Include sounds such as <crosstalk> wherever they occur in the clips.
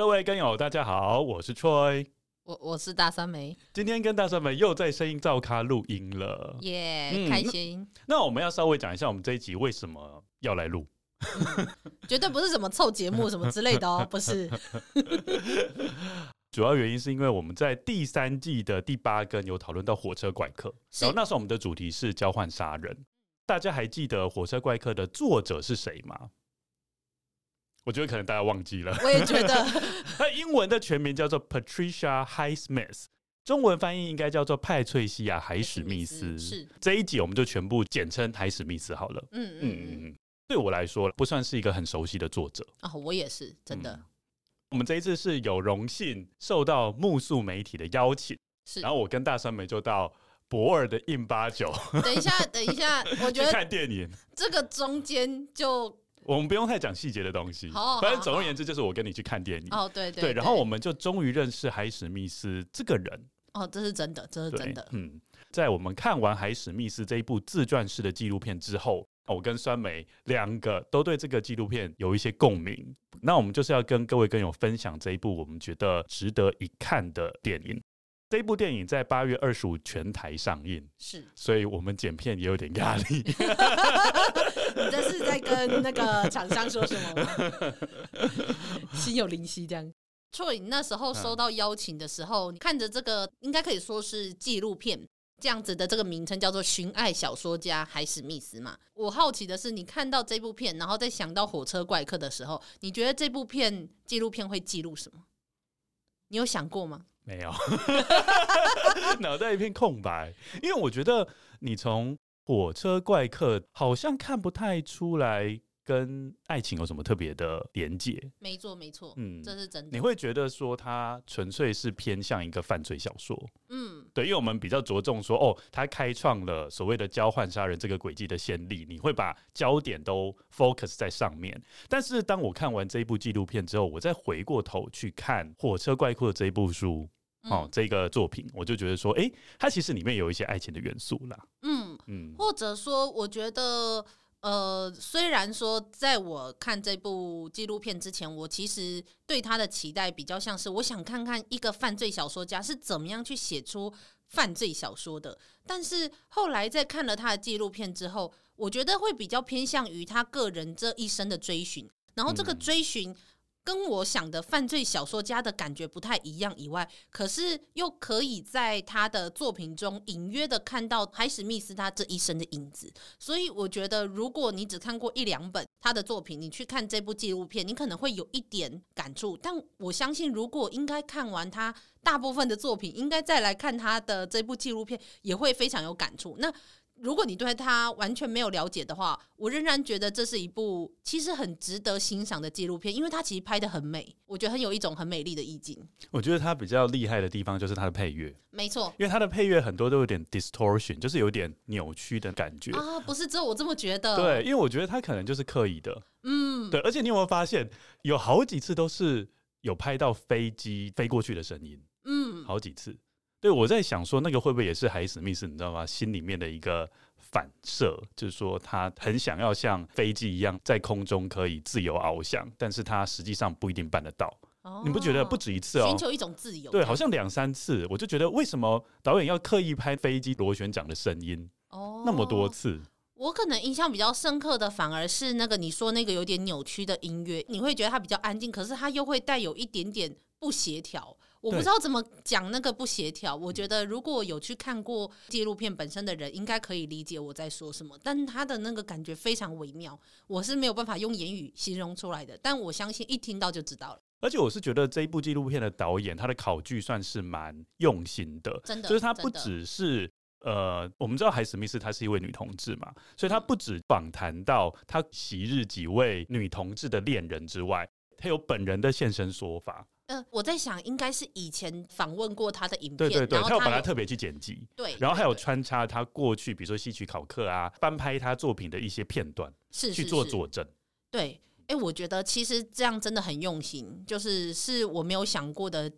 各位跟友，大家好，我是 Troy。我我是大酸梅，今天跟大酸梅又在声音照咖录音了，耶、开心。那我们要稍微讲一下，我们这一集为什么要来录、嗯？绝对不是什么凑节目什么之类的哦，<laughs> 不是。<laughs> 主要原因是因为我们在第三季的第八根有讨论到火车怪客，然后那时候我们的主题是交换杀人。大家还记得火车怪客的作者是谁吗？我觉得可能大家忘记了，我也觉得。<laughs> 它英文的全名叫做 Patricia Highsmith，中文翻译应该叫做派翠西亚海史密斯。是这一集我们就全部简称海史密斯好了。嗯嗯嗯嗯，对我来说不算是一个很熟悉的作者啊，我也是真的、嗯。我们这一次是有荣幸受到木宿媒体的邀请，是，然后我跟大酸梅就到博尔的印巴九。等一下，等一下，我觉得 <laughs> 看电影这个中间就。我们不用太讲细节的东西，反正总而言之就是我跟你去看电影。哦，对对，对，然后我们就终于认识海史密斯这个人。哦，这是真的，这是真的。嗯，在我们看完海史密斯这一部自传式的纪录片之后，我跟酸梅两个都对这个纪录片有一些共鸣。那我们就是要跟各位跟友分享这一部我们觉得值得一看的电影。这部电影在八月二十五全台上映，是，所以我们剪片也有点压力。<laughs> 你这是在跟那个厂商说什么吗？<laughs> 心有灵犀这样。错，你那时候收到邀请的时候，你看着这个应该可以说是纪录片这样子的这个名称叫做《寻爱小说家海史密斯》嘛。我好奇的是，你看到这部片，然后再想到火车怪客的时候，你觉得这部片纪录片会记录什么？你有想过吗？没有，<laughs> 脑袋一片空白。因为我觉得你从火车怪客好像看不太出来跟爱情有什么特别的连结。没错，没错，嗯，这是真的。你会觉得说它纯粹是偏向一个犯罪小说，嗯，对，因为我们比较着重说，哦，他开创了所谓的交换杀人这个轨迹的先例，你会把焦点都 focus 在上面。但是当我看完这一部纪录片之后，我再回过头去看火车怪客的这一部书。哦，这个作品我就觉得说，哎，它其实里面有一些爱情的元素啦。嗯嗯，或者说，我觉得，呃，虽然说在我看这部纪录片之前，我其实对他的期待比较像是，我想看看一个犯罪小说家是怎么样去写出犯罪小说的。但是后来在看了他的纪录片之后，我觉得会比较偏向于他个人这一生的追寻，然后这个追寻。跟我想的犯罪小说家的感觉不太一样以外，可是又可以在他的作品中隐约的看到海史密斯他这一生的影子。所以我觉得，如果你只看过一两本他的作品，你去看这部纪录片，你可能会有一点感触。但我相信，如果应该看完他大部分的作品，应该再来看他的这部纪录片，也会非常有感触。那如果你对他完全没有了解的话，我仍然觉得这是一部其实很值得欣赏的纪录片，因为它其实拍的很美，我觉得很有一种很美丽的意境。我觉得它比较厉害的地方就是它的配乐，没错，因为它的配乐很多都有点 distortion，就是有点扭曲的感觉。啊，不是只有我这么觉得，对，因为我觉得它可能就是刻意的，嗯，对，而且你有没有发现有好几次都是有拍到飞机飞过去的声音，嗯，好几次。对，我在想说，那个会不会也是海史密斯，你知道吗？心里面的一个反射，就是说他很想要像飞机一样在空中可以自由翱翔，但是他实际上不一定办得到。哦，你不觉得不止一次哦？寻求一种自由，对，好像两三次，我就觉得为什么导演要刻意拍飞机螺旋桨的声音？哦，那么多次。我可能印象比较深刻的，反而是那个你说那个有点扭曲的音乐，你会觉得它比较安静，可是它又会带有一点点不协调。我不知道怎么讲那个不协调。我觉得如果有去看过纪录片本身的人，应该可以理解我在说什么。但他的那个感觉非常微妙，我是没有办法用言语形容出来的。但我相信一听到就知道了。而且我是觉得这一部纪录片的导演，他的考据算是蛮用心的，真的，就是他不只是。呃，我们知道海史密斯她是一位女同志嘛，所以她不止访谈到她昔日几位女同志的恋人之外，她有本人的现身说法。呃，我在想，应该是以前访问过他的影片，对对对，他有把他特别去剪辑，对，然后还有穿插他过去，比如说戏曲考课啊，翻拍他作品的一些片段，是去做佐证。对，哎，我觉得其实这样真的很用心，就是是我没有想过的。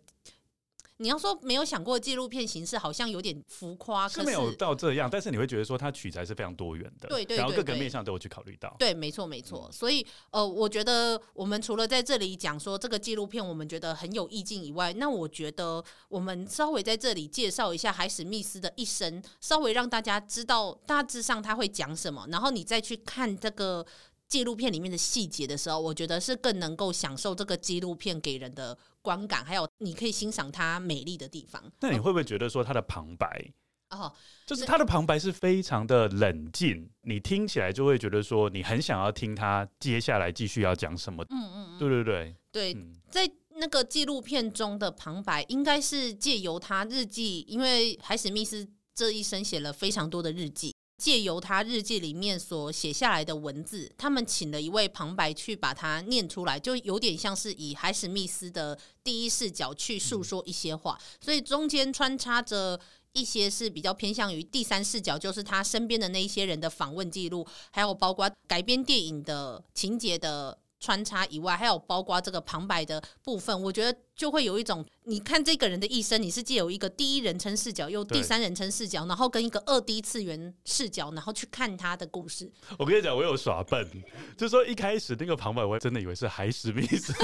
你要说没有想过纪录片形式好像有点浮夸，是没有到这样，但是你会觉得说它取材是非常多元的，对对，然后各个面向都有去考虑到，对，没错没错。所以呃，我觉得我们除了在这里讲说这个纪录片我们觉得很有意境以外，那我觉得我们稍微在这里介绍一下海史密斯的一生，稍微让大家知道大致上他会讲什么，然后你再去看这个。纪录片里面的细节的时候，我觉得是更能够享受这个纪录片给人的观感，还有你可以欣赏它美丽的地方。那你会不会觉得说它的旁白哦，就是它的旁白是非常的冷静，你听起来就会觉得说你很想要听他接下来继续要讲什么？嗯嗯，对对对对，在那个纪录片中的旁白应该是借由他日记，因为海史密斯这一生写了非常多的日记。借由他日记里面所写下来的文字，他们请了一位旁白去把它念出来，就有点像是以海史密斯的第一视角去诉说一些话，所以中间穿插着一些是比较偏向于第三视角，就是他身边的那一些人的访问记录，还有包括改编电影的情节的。穿插以外，还有包括这个旁白的部分，我觉得就会有一种，你看这个人的一生，你是借有一个第一人称视角，又第三人称视角，然后跟一个二 D 次元视角，然后去看他的故事。<laughs> 我跟你讲，我有耍笨，就是说一开始那个旁白，我真的以为是海史密斯。<laughs>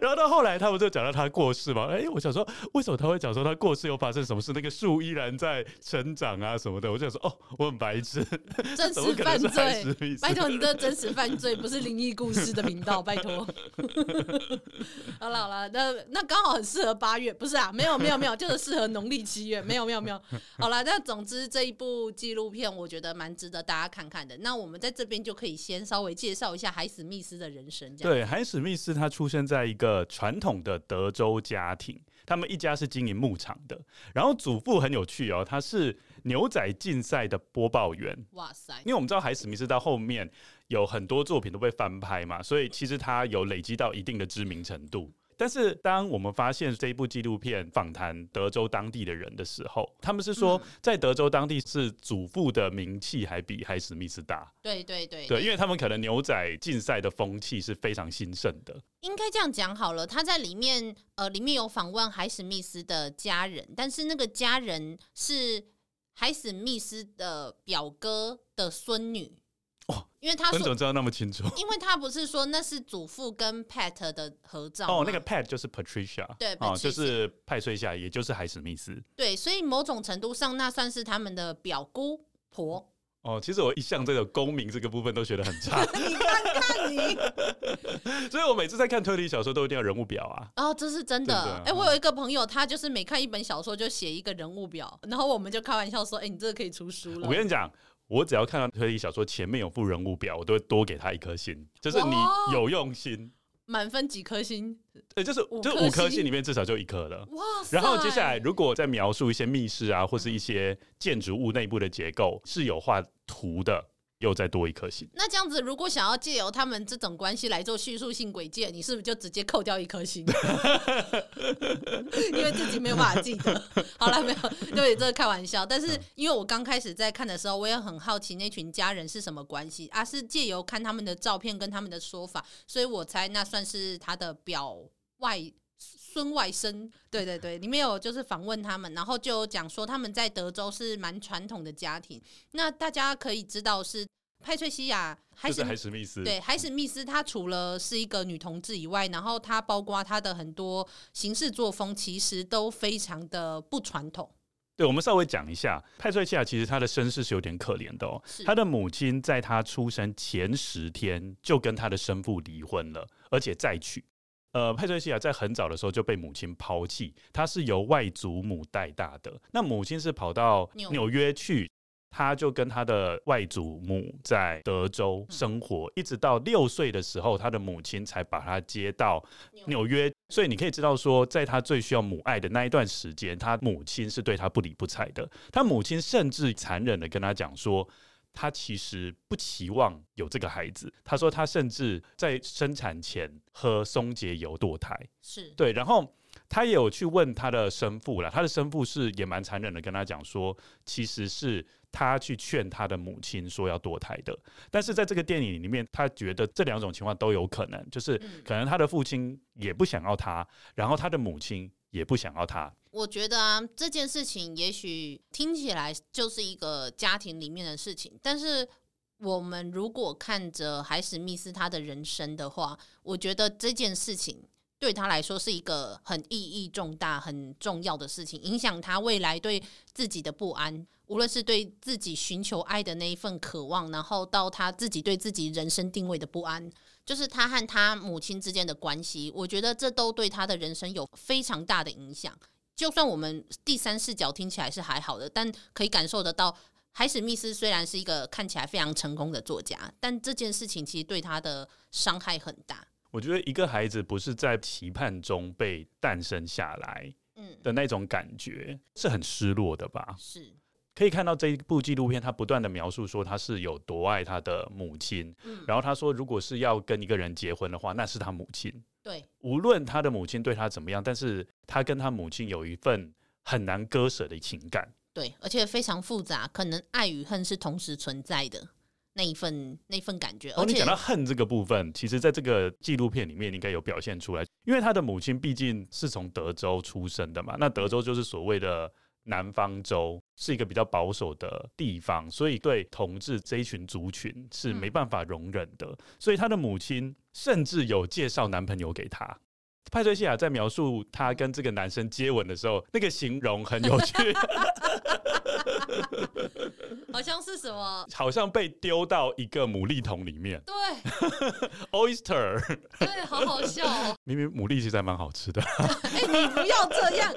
然后到后来，他们就讲到他过世嘛。哎、欸，我想说，为什么他会讲说他过世又发生什么事？那个树依然在成长啊什么的。我就想说，哦，我很白痴，真实犯罪。拜托你的真实犯罪不是灵异故事的频道，拜托。<laughs> <laughs> 好了好了，那那刚好很适合八月，不是啊？没有没有没有，就是适合农历七月。没有没有没有。好了，那总之这一部纪录片，我觉得蛮值得大家看看的。那我们在这边就可以先稍微介绍一下海史密斯的人生。对，海史密斯他出生在一个。呃，传统的德州家庭，他们一家是经营牧场的。然后祖父很有趣哦，他是牛仔竞赛的播报员。哇塞！因为我们知道海史密斯到后面有很多作品都被翻拍嘛，所以其实他有累积到一定的知名程度。但是，当我们发现这一部纪录片访谈德州当地的人的时候，他们是说，在德州当地是祖父的名气还比海史密斯大。对对对，对，因为他们可能牛仔竞赛的风气是非常兴盛的。应该这样讲好了，他在里面呃，里面有访问海史密斯的家人，但是那个家人是海史密斯的表哥的孙女。哦，因为他说，你怎么知道那么清楚？因为他不是说那是祖父跟 Pat 的合照哦，那个 Pat 就是 Patricia，对，哦，就是派翠夏，也就是海史密斯，对，所以某种程度上，那算是他们的表姑婆。哦，其实我一向这个公民这个部分都学得很差，<laughs> 你看看你，<laughs> 所以我每次在看推理小说都一定要人物表啊。哦，这是真的。哎、欸，我有一个朋友，他就是每看一本小说就写一个人物表，然后我们就开玩笑说：“哎、欸，你这个可以出书了。”我跟你讲。我只要看到推理小说前面有附人物表，我都会多给他一颗星，就是你有用心。满分几颗星？对，就是就五颗星里面至少就一颗了。哇！然后接下来如果再描述一些密室啊，或是一些建筑物内部的结构，是有画图的。又再多一颗星。那这样子，如果想要借由他们这种关系来做叙述性轨迹，你是不是就直接扣掉一颗星？<laughs> 因为自己没有办法记得。好了，没有，对，这是开玩笑。但是因为我刚开始在看的时候，我也很好奇那群家人是什么关系啊？是借由看他们的照片跟他们的说法，所以我猜那算是他的表外孙外甥。对对对，里面有就是访问他们，然后就讲说他们在德州是蛮传统的家庭。那大家可以知道是。派翠西亚，还是，海史密斯，对，海史密斯，她除了是一个女同志以外，然后她包括她的很多行事作风，其实都非常的不传统。对，我们稍微讲一下，派翠西亚其实她的身世是有点可怜的哦。她的母亲在她出生前十天就跟她的生父离婚了，而且再娶。呃，佩翠西亚在很早的时候就被母亲抛弃，她是由外祖母带大的。那母亲是跑到纽约去。她就跟她的外祖母在德州生活，一直到六岁的时候，她的母亲才把她接到纽约。所以你可以知道说，在她最需要母爱的那一段时间，她母亲是对她不理不睬的。她母亲甚至残忍的跟她讲说，他其实不期望有这个孩子。他说他甚至在生产前喝松节油堕胎，是对，然后。他也有去问他的生父了，他的生父是也蛮残忍的，跟他讲说，其实是他去劝他的母亲说要堕胎的。但是在这个电影里面，他觉得这两种情况都有可能，就是可能他的父亲也不想要他，然后他的母亲也不想要他。我觉得啊，这件事情也许听起来就是一个家庭里面的事情，但是我们如果看着海史密斯他的人生的话，我觉得这件事情。对他来说是一个很意义重大、很重要的事情，影响他未来对自己的不安，无论是对自己寻求爱的那一份渴望，然后到他自己对自己人生定位的不安，就是他和他母亲之间的关系，我觉得这都对他的人生有非常大的影响。就算我们第三视角听起来是还好的，但可以感受得到，海史密斯虽然是一个看起来非常成功的作家，但这件事情其实对他的伤害很大。我觉得一个孩子不是在期盼中被诞生下来，嗯的那种感觉是很失落的吧？是，可以看到这一部纪录片，他不断的描述说他是有多爱他的母亲，然后他说，如果是要跟一个人结婚的话，那是他母亲。对，无论他的母亲对他怎么样，但是他跟他母亲有一份很难割舍的情感。对，而且非常复杂，可能爱与恨是同时存在的。那一份那一份感觉。哦，你讲到恨这个部分，其实在这个纪录片里面应该有表现出来，因为他的母亲毕竟是从德州出生的嘛，那德州就是所谓的南方州，是一个比较保守的地方，所以对同志这一群族群是没办法容忍的，所以他的母亲甚至有介绍男朋友给他。派翠西亚在描述他跟这个男生接吻的时候，那个形容很有趣。<laughs> 好像是什么？好像被丢到一个牡蛎桶里面。对，<laughs> oyster。对，好好笑哦。<laughs> 明明牡蛎其实还蛮好吃的。哎、欸，你不要这样，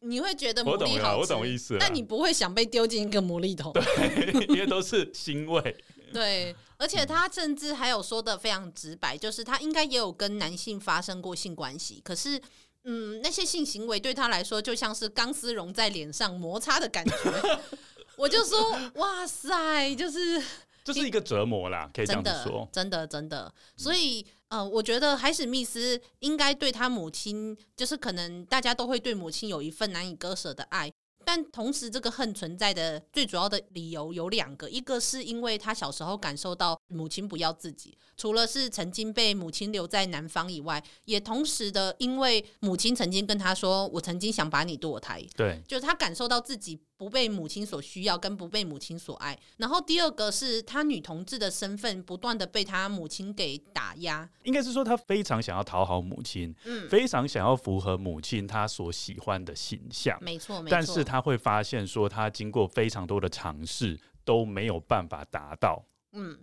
你会觉得牡蛎好吃。我懂，我懂意思。但你不会想被丢进一个牡蛎桶。对，因为都是腥味。对，而且他甚至还有说的非常直白，就是他应该也有跟男性发生过性关系，可是。嗯，那些性行为对他来说就像是钢丝绒在脸上摩擦的感觉。我就说，哇塞，就是就是一个折磨啦，可以这样说，真的真的，真的。所以，呃，我觉得海史密斯应该对他母亲，就是可能大家都会对母亲有一份难以割舍的爱。但同时，这个恨存在的最主要的理由有两个，一个是因为他小时候感受到母亲不要自己，除了是曾经被母亲留在南方以外，也同时的因为母亲曾经跟他说：“我曾经想把你堕胎。”对，就是他感受到自己。不被母亲所需要，跟不被母亲所爱。然后第二个是她女同志的身份不断的被她母亲给打压。应该是说她非常想要讨好母亲，嗯，非常想要符合母亲她所喜欢的形象。没错，没错。但是她会发现说，她经过非常多的尝试都没有办法达到。嗯。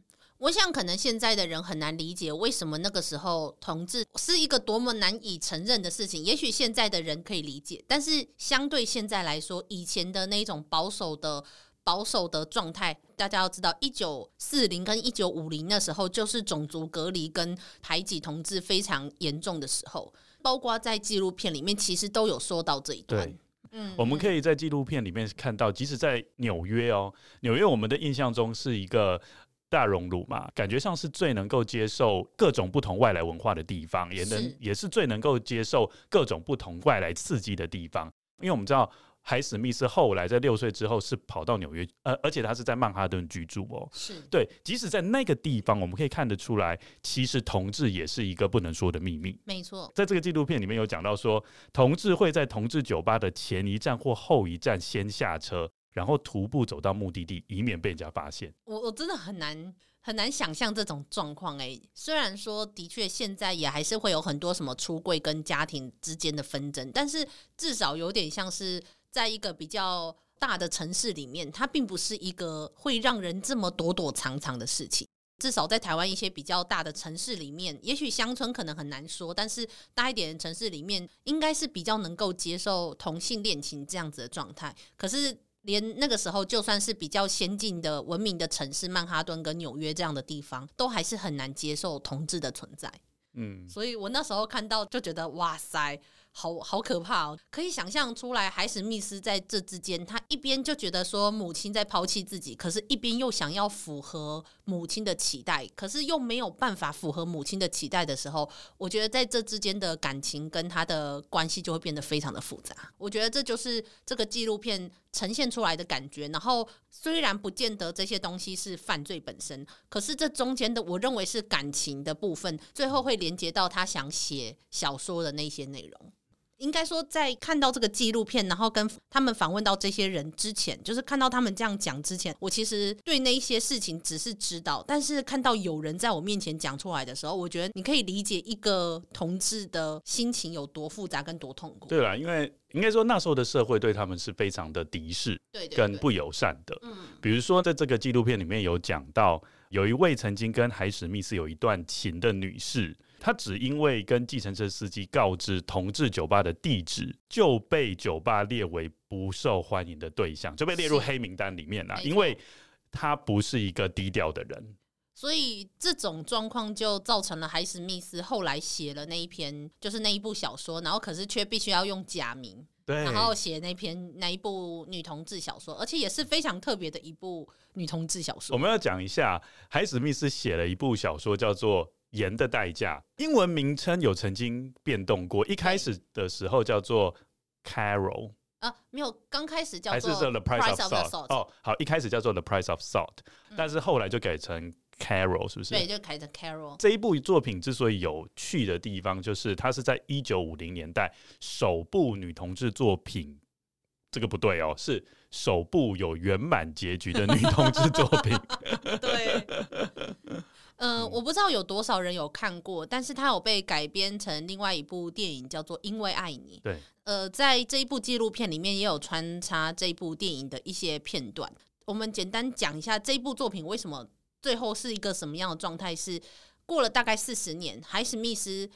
我想，可能现在的人很难理解为什么那个时候同志是一个多么难以承认的事情。也许现在的人可以理解，但是相对现在来说，以前的那种保守的保守的状态，大家要知道，一九四零跟一九五零那时候，就是种族隔离跟排挤同志非常严重的时候。包括在纪录片里面，其实都有说到这一段。对，嗯，我们可以在纪录片里面看到，即使在纽约哦，纽约我们的印象中是一个。大熔炉嘛，感觉上是最能够接受各种不同外来文化的地方，也能也是最能够接受各种不同外来刺激的地方。因为我们知道海史密斯后来在六岁之后是跑到纽约，呃，而且他是在曼哈顿居住哦。是对，即使在那个地方，我们可以看得出来，其实同志也是一个不能说的秘密。没错，在这个纪录片里面有讲到说，同志会在同志酒吧的前一站或后一站先下车。然后徒步走到目的地，以免被人家发现。我我真的很难很难想象这种状况哎。虽然说的确现在也还是会有很多什么出柜跟家庭之间的纷争，但是至少有点像是在一个比较大的城市里面，它并不是一个会让人这么躲躲藏藏的事情。至少在台湾一些比较大的城市里面，也许乡村可能很难说，但是大一点的城市里面，应该是比较能够接受同性恋情这样子的状态。可是，连那个时候，就算是比较先进的文明的城市，曼哈顿跟纽约这样的地方，都还是很难接受同志的存在。嗯，所以我那时候看到就觉得，哇塞！好好可怕哦！可以想象出来，海史密斯在这之间，他一边就觉得说母亲在抛弃自己，可是一边又想要符合母亲的期待，可是又没有办法符合母亲的期待的时候，我觉得在这之间的感情跟他的关系就会变得非常的复杂。我觉得这就是这个纪录片呈现出来的感觉。然后虽然不见得这些东西是犯罪本身，可是这中间的我认为是感情的部分，最后会连接到他想写小说的那些内容。应该说，在看到这个纪录片，然后跟他们访问到这些人之前，就是看到他们这样讲之前，我其实对那一些事情只是知道。但是看到有人在我面前讲出来的时候，我觉得你可以理解一个同志的心情有多复杂跟多痛苦。对啦，因为应该说那时候的社会对他们是非常的敌视，对，跟不友善的。嗯，比如说在这个纪录片里面有讲到，有一位曾经跟海史密斯有一段情的女士。他只因为跟计程车司机告知同志酒吧的地址，就被酒吧列为不受欢迎的对象，就被列入黑名单里面了。因为他不是一个低调的人，所以这种状况就造成了海史密斯后来写了那一篇，就是那一部小说，然后可是却必须要用假名，对，然后写那篇那一部女同志小说，而且也是非常特别的一部女同志小说。我们要讲一下，海史密斯写了一部小说，叫做。盐的代价，英文名称有曾经变动过。一开始的时候叫做 Carol 啊，没有，刚开始叫做还是 The Price of Salt。哦，好，一开始叫做 The Price of Salt，嗯，但是后来就改成 Carol，是不是？对，就改成 Carol。这一部作品之所以有趣的地方，就是它是在一九五零年代首部女同志作品。这个不对哦，是首部有圆满结局的女同志作品。<laughs> 对。嗯、呃，我不知道有多少人有看过，但是它有被改编成另外一部电影，叫做《因为爱你》。对，呃，在这一部纪录片里面也有穿插这一部电影的一些片段。我们简单讲一下这一部作品为什么最后是一个什么样的状态？是过了大概四十年，海史密斯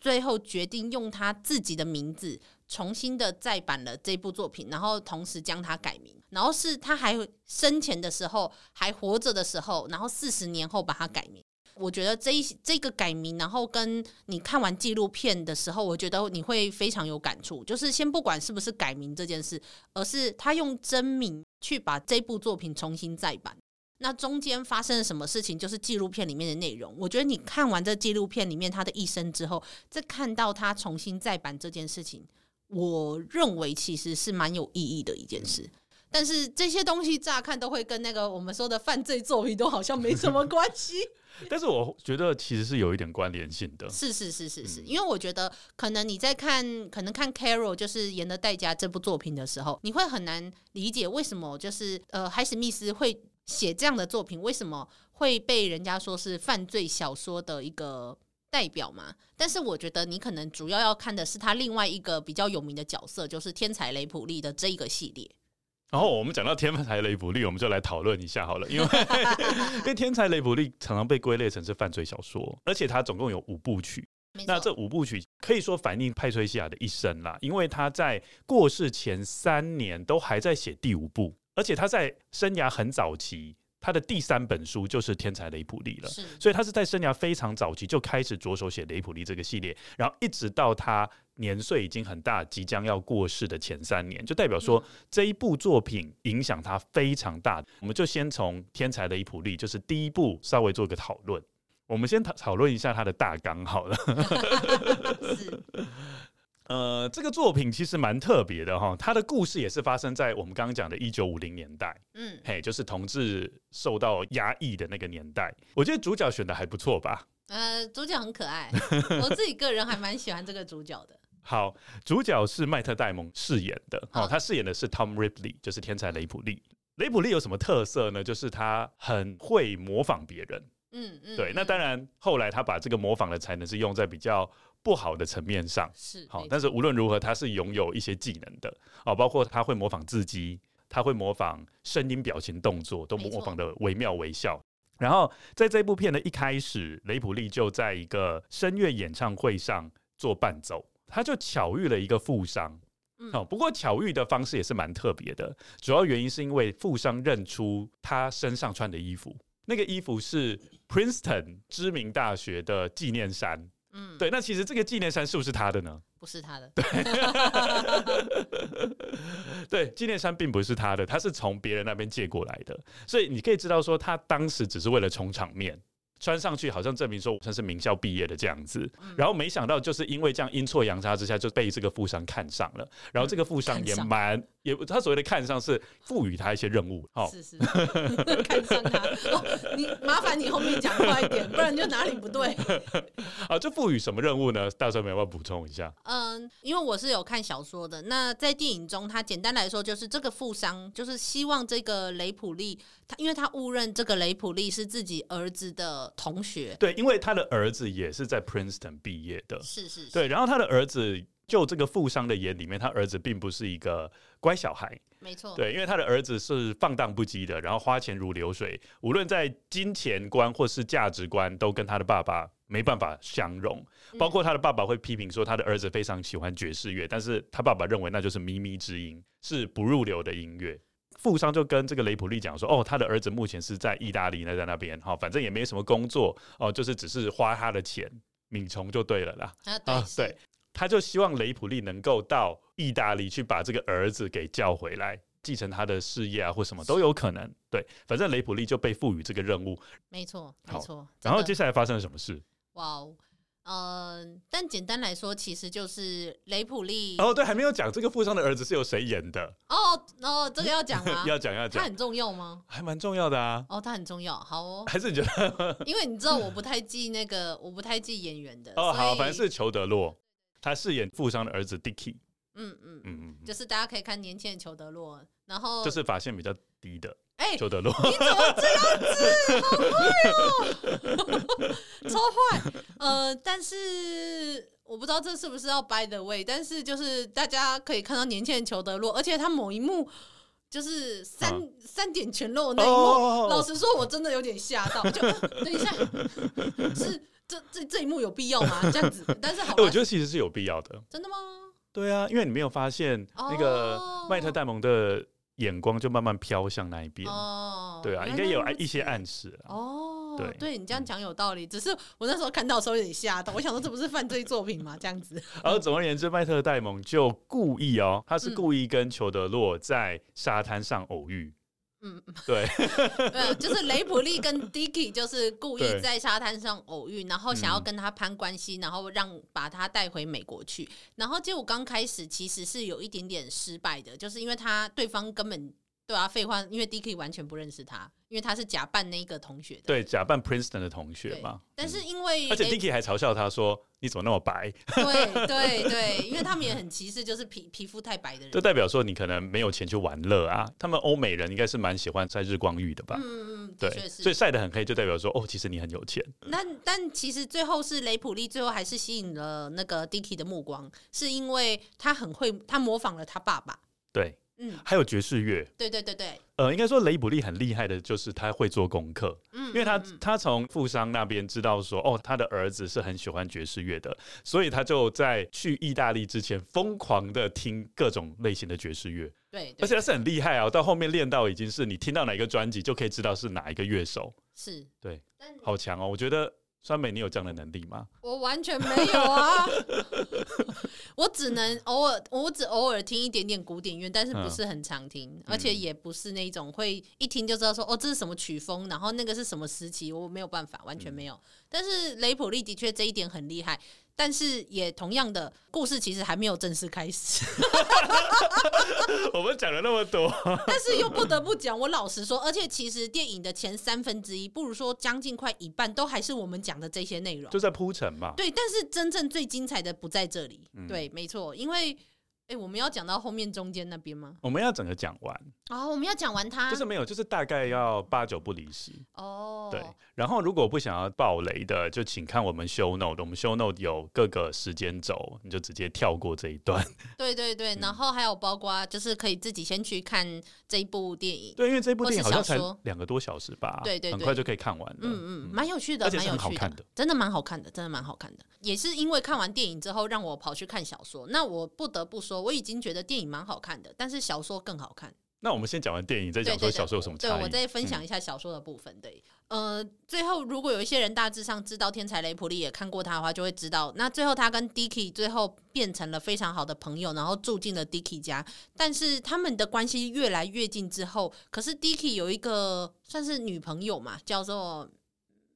最后决定用他自己的名字重新的再版了这部作品，然后同时将它改名。然后是他还生前的时候，还活着的时候，然后四十年后把它改名。我觉得这一这个改名，然后跟你看完纪录片的时候，我觉得你会非常有感触。就是先不管是不是改名这件事，而是他用真名去把这部作品重新再版。那中间发生了什么事情？就是纪录片里面的内容。我觉得你看完这纪录片里面他的一生之后，再看到他重新再版这件事情，我认为其实是蛮有意义的一件事。但是这些东西乍看都会跟那个我们说的犯罪作品都好像没什么关系。<laughs> 但是我觉得其实是有一点关联性的。是是是是是，因为我觉得可能你在看可能看 Carol 就是演的代价这部作品的时候，你会很难理解为什么就是呃海史密斯会写这样的作品，为什么会被人家说是犯罪小说的一个代表嘛？但是我觉得你可能主要要看的是他另外一个比较有名的角色，就是天才雷普利的这一个系列。然后我们讲到天才雷普利，我们就来讨论一下好了，因为 <laughs> <laughs> 因为天才雷普利常常被归类成是犯罪小说，而且它总共有五部曲。那这五部曲可以说反映派崔西亚的一生啦，因为他在过世前三年都还在写第五部，而且他在生涯很早期。他的第三本书就是《天才雷普利》了，所以他是在生涯非常早期就开始着手写雷普利这个系列，然后一直到他年岁已经很大，即将要过世的前三年，就代表说这一部作品影响他非常大。我们就先从《天才雷普利》就是第一部稍微做个讨论，我们先讨讨论一下他的大纲好了。<laughs> 呃，这个作品其实蛮特别的哈，它的故事也是发生在我们刚刚讲的一九五零年代，嗯，嘿，就是同志受到压抑的那个年代。我觉得主角选的还不错吧？呃，主角很可爱，我自己个人还蛮喜欢这个主角的。<laughs> 好，主角是麦特戴蒙饰演的，哦，他饰演的是 Tom Ripley，就是天才雷普利。雷普利有什么特色呢？就是他很会模仿别人。嗯嗯，对。那当然，后来他把这个模仿的才能是用在比较不好的层面上，是好。但是无论如何，他是拥有一些技能的哦，包括他会模仿字迹，他会模仿声音、表情、动作，都模仿的惟妙惟肖。然后在这部片的一开始，雷普利就在一个声乐演唱会上做伴奏，他就巧遇了一个富商。哦，不过巧遇的方式也是蛮特别的，主要原因是因为富商认出他身上穿的衣服，那个衣服是 Princeton 知名大学的纪念衫。嗯，对，那其实这个纪念衫是不是他的呢？不是他的。对，<laughs> 对，纪念衫并不是他的，他是从别人那边借过来的，所以你可以知道说，他当时只是为了充场面。穿上去好像证明说我算是名校毕业的这样子，然后没想到就是因为这样阴错阳差之下就被这个富商看上了，然后这个富商也蛮也他所谓的看上是赋予他一些任务，哦，是是，<laughs> 看上他，哦，你麻烦你后面讲快一点，不然就哪里不对。<laughs> 啊，就赋予什么任务呢？大帅有没有补充一下？嗯，因为我是有看小说的，那在电影中，他简单来说就是这个富商就是希望这个雷普利，他因为他误认这个雷普利是自己儿子的。同学对，因为他的儿子也是在 Princeton 毕业的，是是是，对。然后他的儿子，就这个富商的眼里面，他儿子并不是一个乖小孩，没错。对，因为他的儿子是放荡不羁的，然后花钱如流水，无论在金钱观或是价值观，都跟他的爸爸没办法相容。包括他的爸爸会批评说，他的儿子非常喜欢爵士乐，但是他爸爸认为那就是靡靡之音，是不入流的音乐。富商就跟这个雷普利讲说：“哦，他的儿子目前是在意大利，那在那边，哈，反正也没什么工作，哦，就是只是花他的钱，米虫就对了啦。啊，对，啊、对，他就希望雷普利能够到意大利去把这个儿子给叫回来，继承他的事业啊，或什么都有可能。对，反正雷普利就被赋予这个任务。没错，没错。然后接下来发生了什么事？哇哦！”呃，但简单来说，其实就是雷普利。哦，对，还没有讲这个富商的儿子是由谁演的。哦哦，这个要讲吗？<laughs> 要讲要讲。他很重要吗？还蛮重要的啊。哦，他很重要。好哦。还是你觉得？<laughs> 因为你知道，我不太记那个，我不太记演员的。<laughs> 哦，好，反正是裘德洛，他饰演富商的儿子 Dicky。嗯嗯嗯嗯，就是大家可以看年轻的裘德洛，然后就是发线比较低的。哎、欸，裘德洛，你怎么这样子？好坏哦，<laughs> 超坏。呃，但是我不知道这是不是要 by the way，但是就是大家可以看到年轻人裘德洛，而且他某一幕就是三、啊、三点全露那一幕，哦、老实说，我真的有点吓到。就等一下，是这这这一幕有必要吗？这样子，但是好，我觉得其实是有必要的。真的吗？对啊，因为你没有发现那个迈特戴蒙的。眼光就慢慢飘向那一边，哦，对啊，应该有一些暗示哦。对，对你这样讲有道理，只是我那时候看到的时候有点吓到，我想说这不是犯罪作品吗？<laughs> 这样子。然后总而言之，麦特戴蒙就故意哦，他是故意跟裘德洛在沙滩上偶遇。嗯，<laughs> 对，对，就是雷普利跟 Dicky 就是故意在沙滩上偶遇，然后想要跟他攀关系，然后让把他带回美国去，然后结果刚开始其实是有一点点失败的，就是因为他对方根本。对啊，废话，因为 Dicky 完全不认识他，因为他是假扮那个同学的。对，假扮 Princeton 的同学嘛。但是因为，而且 Dicky 还嘲笑他说：“你怎么那么白？”对对 <laughs> 对，因为他们也很歧视，就是皮皮肤太白的人。就代表说你可能没有钱去玩乐啊。他们欧美人应该是蛮喜欢晒日光浴的吧？嗯嗯，对，所以晒得很黑，就代表说哦，其实你很有钱。那但其实最后是雷普利，最后还是吸引了那个 Dicky 的目光，是因为他很会，他模仿了他爸爸。对。嗯，还有爵士乐，对对对对，呃，应该说雷普利很厉害的，就是他会做功课，嗯，因为他他从富商那边知道说，哦，他的儿子是很喜欢爵士乐的，所以他就在去意大利之前疯狂的听各种类型的爵士乐，对，而且他是很厉害啊，到后面练到已经是你听到哪一个专辑就可以知道是哪一个乐手，是。对，好强哦，我觉得。酸梅，你有这样的能力吗？我完全没有啊！<laughs> 我只能偶尔，我只偶尔听一点点古典乐，但是不是很常听，嗯、而且也不是那种会一听就知道说哦，这是什么曲风，然后那个是什么时期，我没有办法，完全没有。嗯、但是雷普利的确这一点很厉害。但是也同样的故事，其实还没有正式开始。<laughs> 我们讲了那么多，<laughs> 但是又不得不讲。我老实说，而且其实电影的前三分之一，不如说将近快一半，都还是我们讲的这些内容，就在铺陈嘛。对，但是真正最精彩的不在这里。嗯、对，没错，因为哎，我们要讲到后面中间那边吗？我们要整个讲完啊，我们要讲完它，就是没有，就是大概要八九不离十哦。对，然后如果不想要爆雷的，就请看我们 show note，我们 show note 有各个时间轴，你就直接跳过这一段。<laughs> 对对对，然后还有包括就是可以自己先去看这一部电影。对，因为这部电影好像才两个多小时吧，对对，很快就可以看完了。嗯嗯，蛮有趣的，蛮有趣的，真的蛮好看的，真的蛮好看的。也是因为看完电影之后，让我跑去看小说。那我不得不说，我已经觉得电影蛮好看的，但是小说更好看。那我们先讲完电影，再讲说小说有什么差异。对，我再分享一下小说的部分。对，呃，最后如果有一些人大致上知道天才雷普利也看过他的话，就会知道，那最后他跟 Dicky 最后变成了非常好的朋友，然后住进了 Dicky 家。但是他们的关系越来越近之后，可是 Dicky 有一个算是女朋友嘛，叫做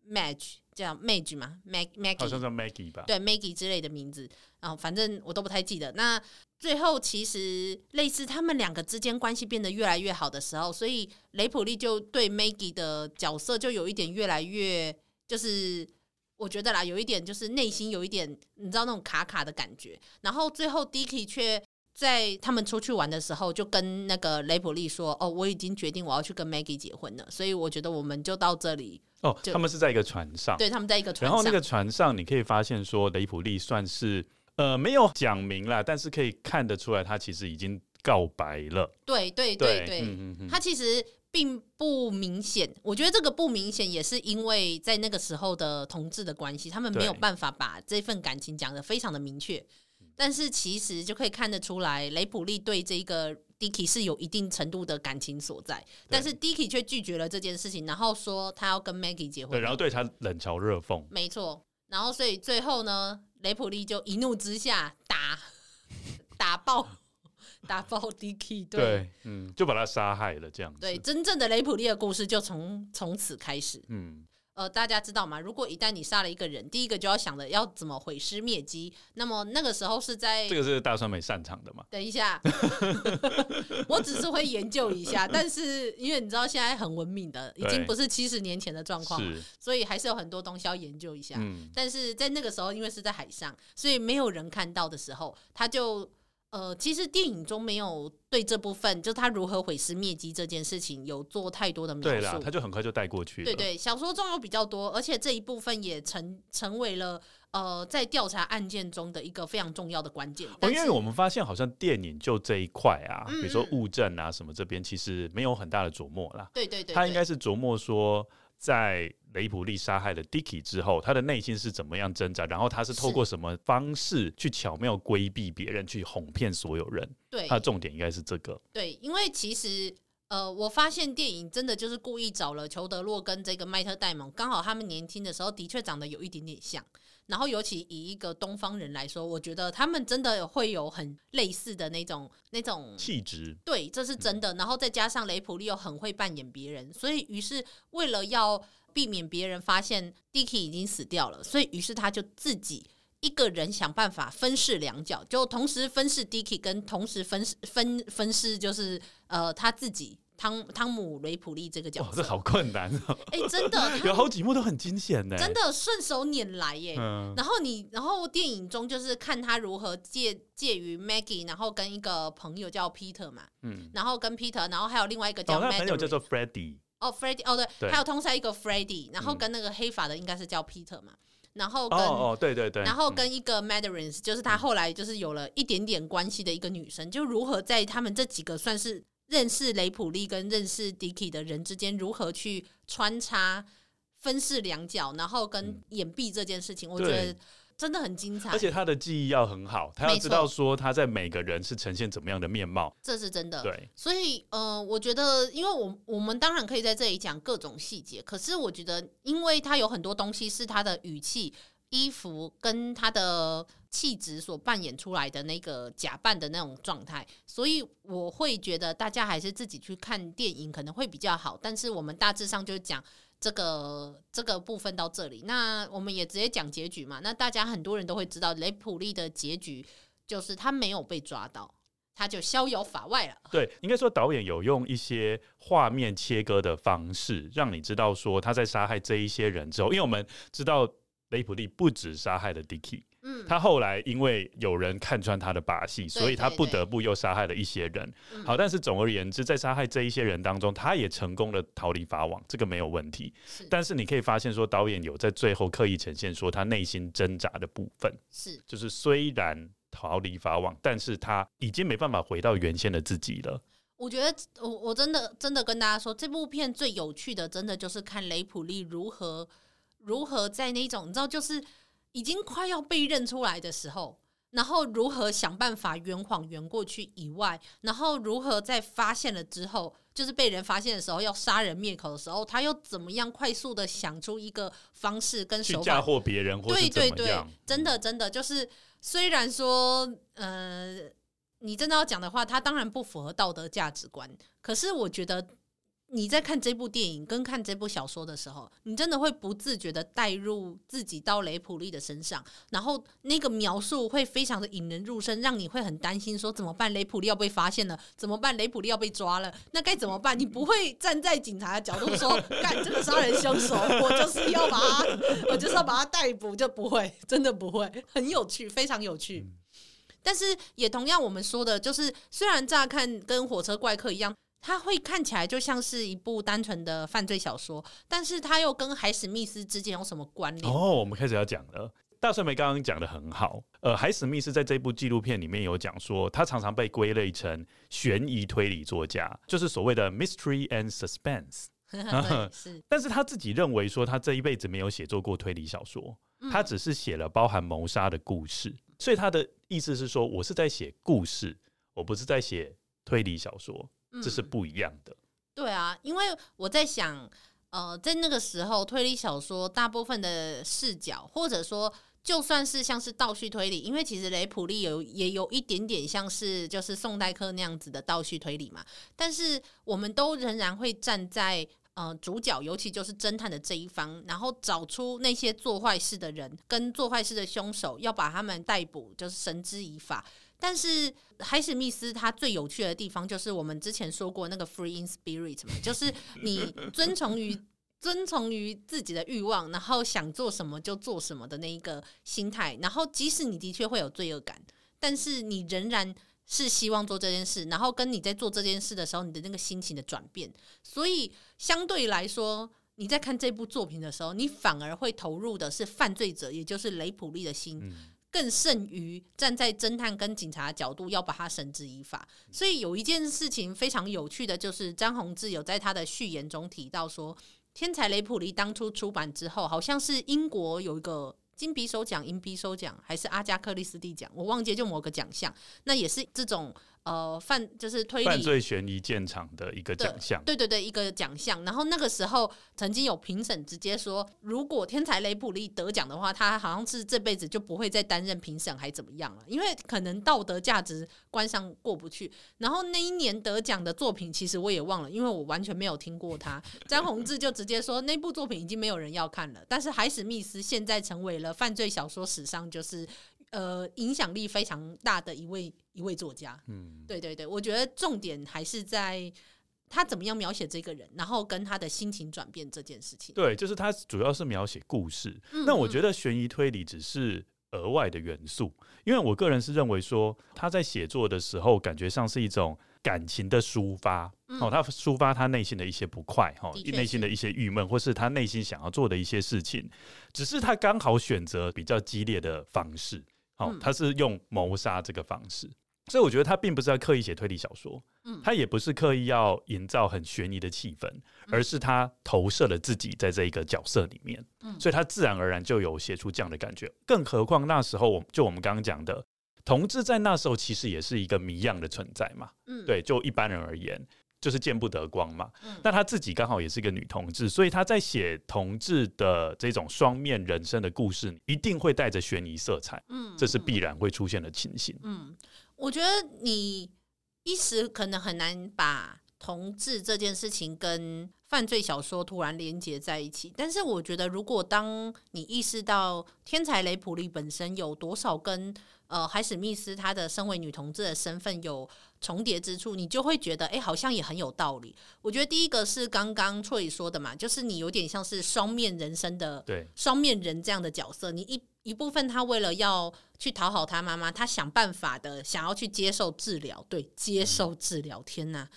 Madge，叫 Madge 嘛，Mag Maggie，好像叫 Maggie 吧？对，Maggie 之类的名字，然后反正我都不太记得。那最后，其实类似他们两个之间关系变得越来越好的时候，所以雷普利就对 Maggie 的角色就有一点越来越，就是我觉得啦，有一点就是内心有一点，你知道那种卡卡的感觉。然后最后，Dicky 却在他们出去玩的时候，就跟那个雷普利说：“哦，我已经决定我要去跟 Maggie 结婚了。”所以我觉得我们就到这里。哦，他们是在一个船上，对，他们在一个船上。然后那个船上，你可以发现说，雷普利算是。呃，没有讲明啦，但是可以看得出来，他其实已经告白了。对对对对，嗯嗯、他其实并不明显。我觉得这个不明显，也是因为在那个时候的同志的关系，他们没有办法把这份感情讲得非常的明确。但是其实就可以看得出来，雷普利对这个 Dicky 是有一定程度的感情所在，但是 Dicky 却拒绝了这件事情，然后说他要跟 Maggie 结婚。对，然后对他冷嘲热讽。没错，然后所以最后呢？雷普利就一怒之下打打爆打爆 Dicky，对，对，嗯，就把他杀害了，这样子。对，真正的雷普利的故事就从从此开始。嗯。呃，大家知道吗？如果一旦你杀了一个人，第一个就要想的要怎么毁尸灭迹。那么那个时候是在这个是大川美擅长的嘛？等一下，<laughs> 我只是会研究一下，但是因为你知道现在很文明的，已经不是七十年前的状况，所以还是有很多东西要研究一下。嗯，但是在那个时候，因为是在海上，所以没有人看到的时候，他就。呃，其实电影中没有对这部分，就他如何毁尸灭迹这件事情有做太多的描述。对啦，他就很快就带过去了。对对，小说中有比较多，而且这一部分也成成为了呃在调查案件中的一个非常重要的关键。哦，因为我们发现好像电影就这一块啊，嗯嗯，比如说物证啊什么这边，其实没有很大的琢磨啦。对对对，对，他应该是琢磨说。在雷普利杀害了 Dicky 之后，他的内心是怎么样挣扎？然后他是透过什么方式去巧妙规避别人，去哄骗所有人？对，他的重点应该是这个。对，因为其实呃，我发现电影真的就是故意找了裘德洛跟这个迈特戴蒙，刚好他们年轻的时候的确长得有一点点像。然后，尤其以一个东方人来说，我觉得他们真的会有很类似的那种那种气质。对，这是真的。然后再加上雷普利又很会扮演别人，所以于是为了要避免别人发现 Dicky 已经死掉了，所以于是他就自己一个人想办法分饰两角，就同时分饰 Dicky，跟同时分分分饰就是呃他自己。汤汤姆雷普利这个角色，这好困难哦！哎、欸，真的 <laughs> 有好几幕都很惊险呢，真的顺手拈来耶。嗯、然后你，然后电影中就是看他如何介介于 Maggie，然后跟一个朋友叫 Peter 嘛，嗯，然后跟 Peter，然后还有另外一个叫、哦、朋友叫做 Freddie，哦，Freddie，哦对，对。还有通杀一个 Freddie，然后跟那个黑发的应该是叫 Peter 嘛，然后跟哦，哦对对对，然后跟一个 Mandarin，就是他后来就是有了一点点关系的一个女生，就如何在他们这几个算是。认识雷普利跟认识 Dicky 的人之间如何去穿插、分饰两角，然后跟掩蔽这件事情，嗯、我觉得真的很精彩。而且他的记忆要很好，他要知道说他在每个人是呈现怎么样的面貌，这是真的。对，所以呃，我觉得，因为我我们当然可以在这里讲各种细节，可是我觉得，因为他有很多东西是他的语气。衣服跟他的气质所扮演出来的那个假扮的那种状态，所以我会觉得大家还是自己去看电影可能会比较好。但是我们大致上就讲这个这个部分到这里，那我们也直接讲结局嘛。那大家很多人都会知道，雷普利的结局就是他没有被抓到，他就逍遥法外了。对，应该说导演有用一些画面切割的方式，让你知道说他在杀害这一些人之后，因为我们知道。雷普利不止杀害了 Dicky，嗯，他后来因为有人看穿他的把戏，所以他不得不又杀害了一些人。好，但是总而言之，在杀害这一些人当中，他也成功的逃离法网，这个没有问题。是，但是你可以发现说，导演有在最后刻意呈现说他内心挣扎的部分，是，就是虽然逃离法网，但是他已经没办法回到原先的自己了。我觉得，我我真的真的跟大家说，这部片最有趣的，真的就是看雷普利如何如何在那种你知道就是。已经快要被认出来的时候，然后如何想办法圆谎圆过去以外，然后如何在发现了之后，就是被人发现的时候要杀人灭口的时候，他又怎么样快速的想出一个方式跟手法嫁祸别人？对对对，真的真的就是，虽然说，呃，你真的要讲的话，他当然不符合道德价值观，可是我觉得。你在看这部电影跟看这部小说的时候，你真的会不自觉的带入自己到雷普利的身上，然后那个描述会非常的引人入胜，让你会很担心说怎么办？雷普利要被发现了，怎么办？雷普利要被抓了，那该怎么办？你不会站在警察的角度说，干这个杀人凶手，我就是要把他，我就是要把他逮捕，就不会，真的不会，很有趣，非常有趣。但是也同样，我们说的就是，虽然乍看跟火车怪客一样。它会看起来就像是一部单纯的犯罪小说，但是它又跟海史密斯之间有什么关联？哦，我们开始要讲了。大帅梅刚刚讲的很好，呃，海史密斯在这部纪录片里面有讲说，他常常被归类成悬疑推理作家，就是所谓的 mystery and suspense。<laughs> 是，但是他自己认为说，他这一辈子没有写作过推理小说，他只是写了包含谋杀的故事，所以他的意思是说，我是在写故事，我不是在写推理小说。这是不一样的。嗯，对啊，因为我在想，呃，在那个时候，推理小说大部分的视角，或者说就算是像是倒叙推理，因为其实雷普利有也有一点点像是就是宋代克那样子的倒叙推理嘛，但是我们都仍然会站在呃主角，尤其就是侦探的这一方，然后找出那些做坏事的人跟做坏事的凶手，要把他们逮捕，就是绳之以法。但是海史密斯他最有趣的地方就是我们之前说过那个 free in spirit 嘛，就是你遵从于 <laughs> 遵从于自己的欲望，然后想做什么就做什么的那一个心态。然后即使你的确会有罪恶感，但是你仍然是希望做这件事。然后跟你在做这件事的时候，你的那个心情的转变。所以相对来说，你在看这部作品的时候，你反而会投入的是犯罪者，也就是雷普利的心。嗯更胜于站在侦探跟警察角度要把他绳之以法，所以有一件事情非常有趣的就是张宏志有在他的序言中提到说，《天才雷普利》当初出版之后，好像是英国有一个金匕首奖、银匕首奖，还是阿加克利斯蒂奖，我忘记就某个奖项，那也是这种。呃，犯就是推理犯罪悬疑现场的一个奖项，对对对，一个奖项。然后那个时候曾经有评审直接说，如果天才雷普利得奖的话，他好像是这辈子就不会再担任评审，还怎么样了？因为可能道德价值观上过不去。然后那一年得奖的作品，其实我也忘了，因为我完全没有听过他。张宏志就直接说，那部作品已经没有人要看了。但是海史密斯现在成为了犯罪小说史上就是。呃，影响力非常大的一位一位作家，嗯，对对对，我觉得重点还是在他怎么样描写这个人，然后跟他的心情转变这件事情。对，就是他主要是描写故事。嗯，那我觉得悬疑推理只是额外的元素，因为我个人是认为说他在写作的时候，感觉上是一种感情的抒发。嗯，哦，他抒发他内心的一些不快，哈，内心的一些郁闷，或是他内心想要做的一些事情，只是他刚好选择比较激烈的方式。哦，他是用谋杀这个方式，所以我觉得他并不是要刻意写推理小说，嗯，他也不是刻意要营造很悬疑的气氛，而是他投射了自己在这一个角色里面，嗯，所以他自然而然就有写出这样的感觉。更何况那时候，我就我们刚刚讲的，同志在那时候其实也是一个谜样的存在嘛，嗯，对，就一般人而言。就是见不得光嘛，那她自己刚好也是一个女同志，所以她在写同志的这种双面人生的故事，一定会带着悬疑色彩，嗯，这是必然会出现的情形。嗯，我觉得你一时可能很难把同志这件事情跟犯罪小说突然连接在一起，但是我觉得，如果当你意识到天才雷普利本身有多少跟呃海史密斯她的身为女同志的身份有重叠之处，你就会觉得，哎、欸，好像也很有道理。我觉得第一个是刚刚错宇说的嘛，就是你有点像是双面人生的，对，双面人这样的角色，你一一部分他为了要去讨好他妈妈，他想办法的想要去接受治疗，对，接受治疗，天哪！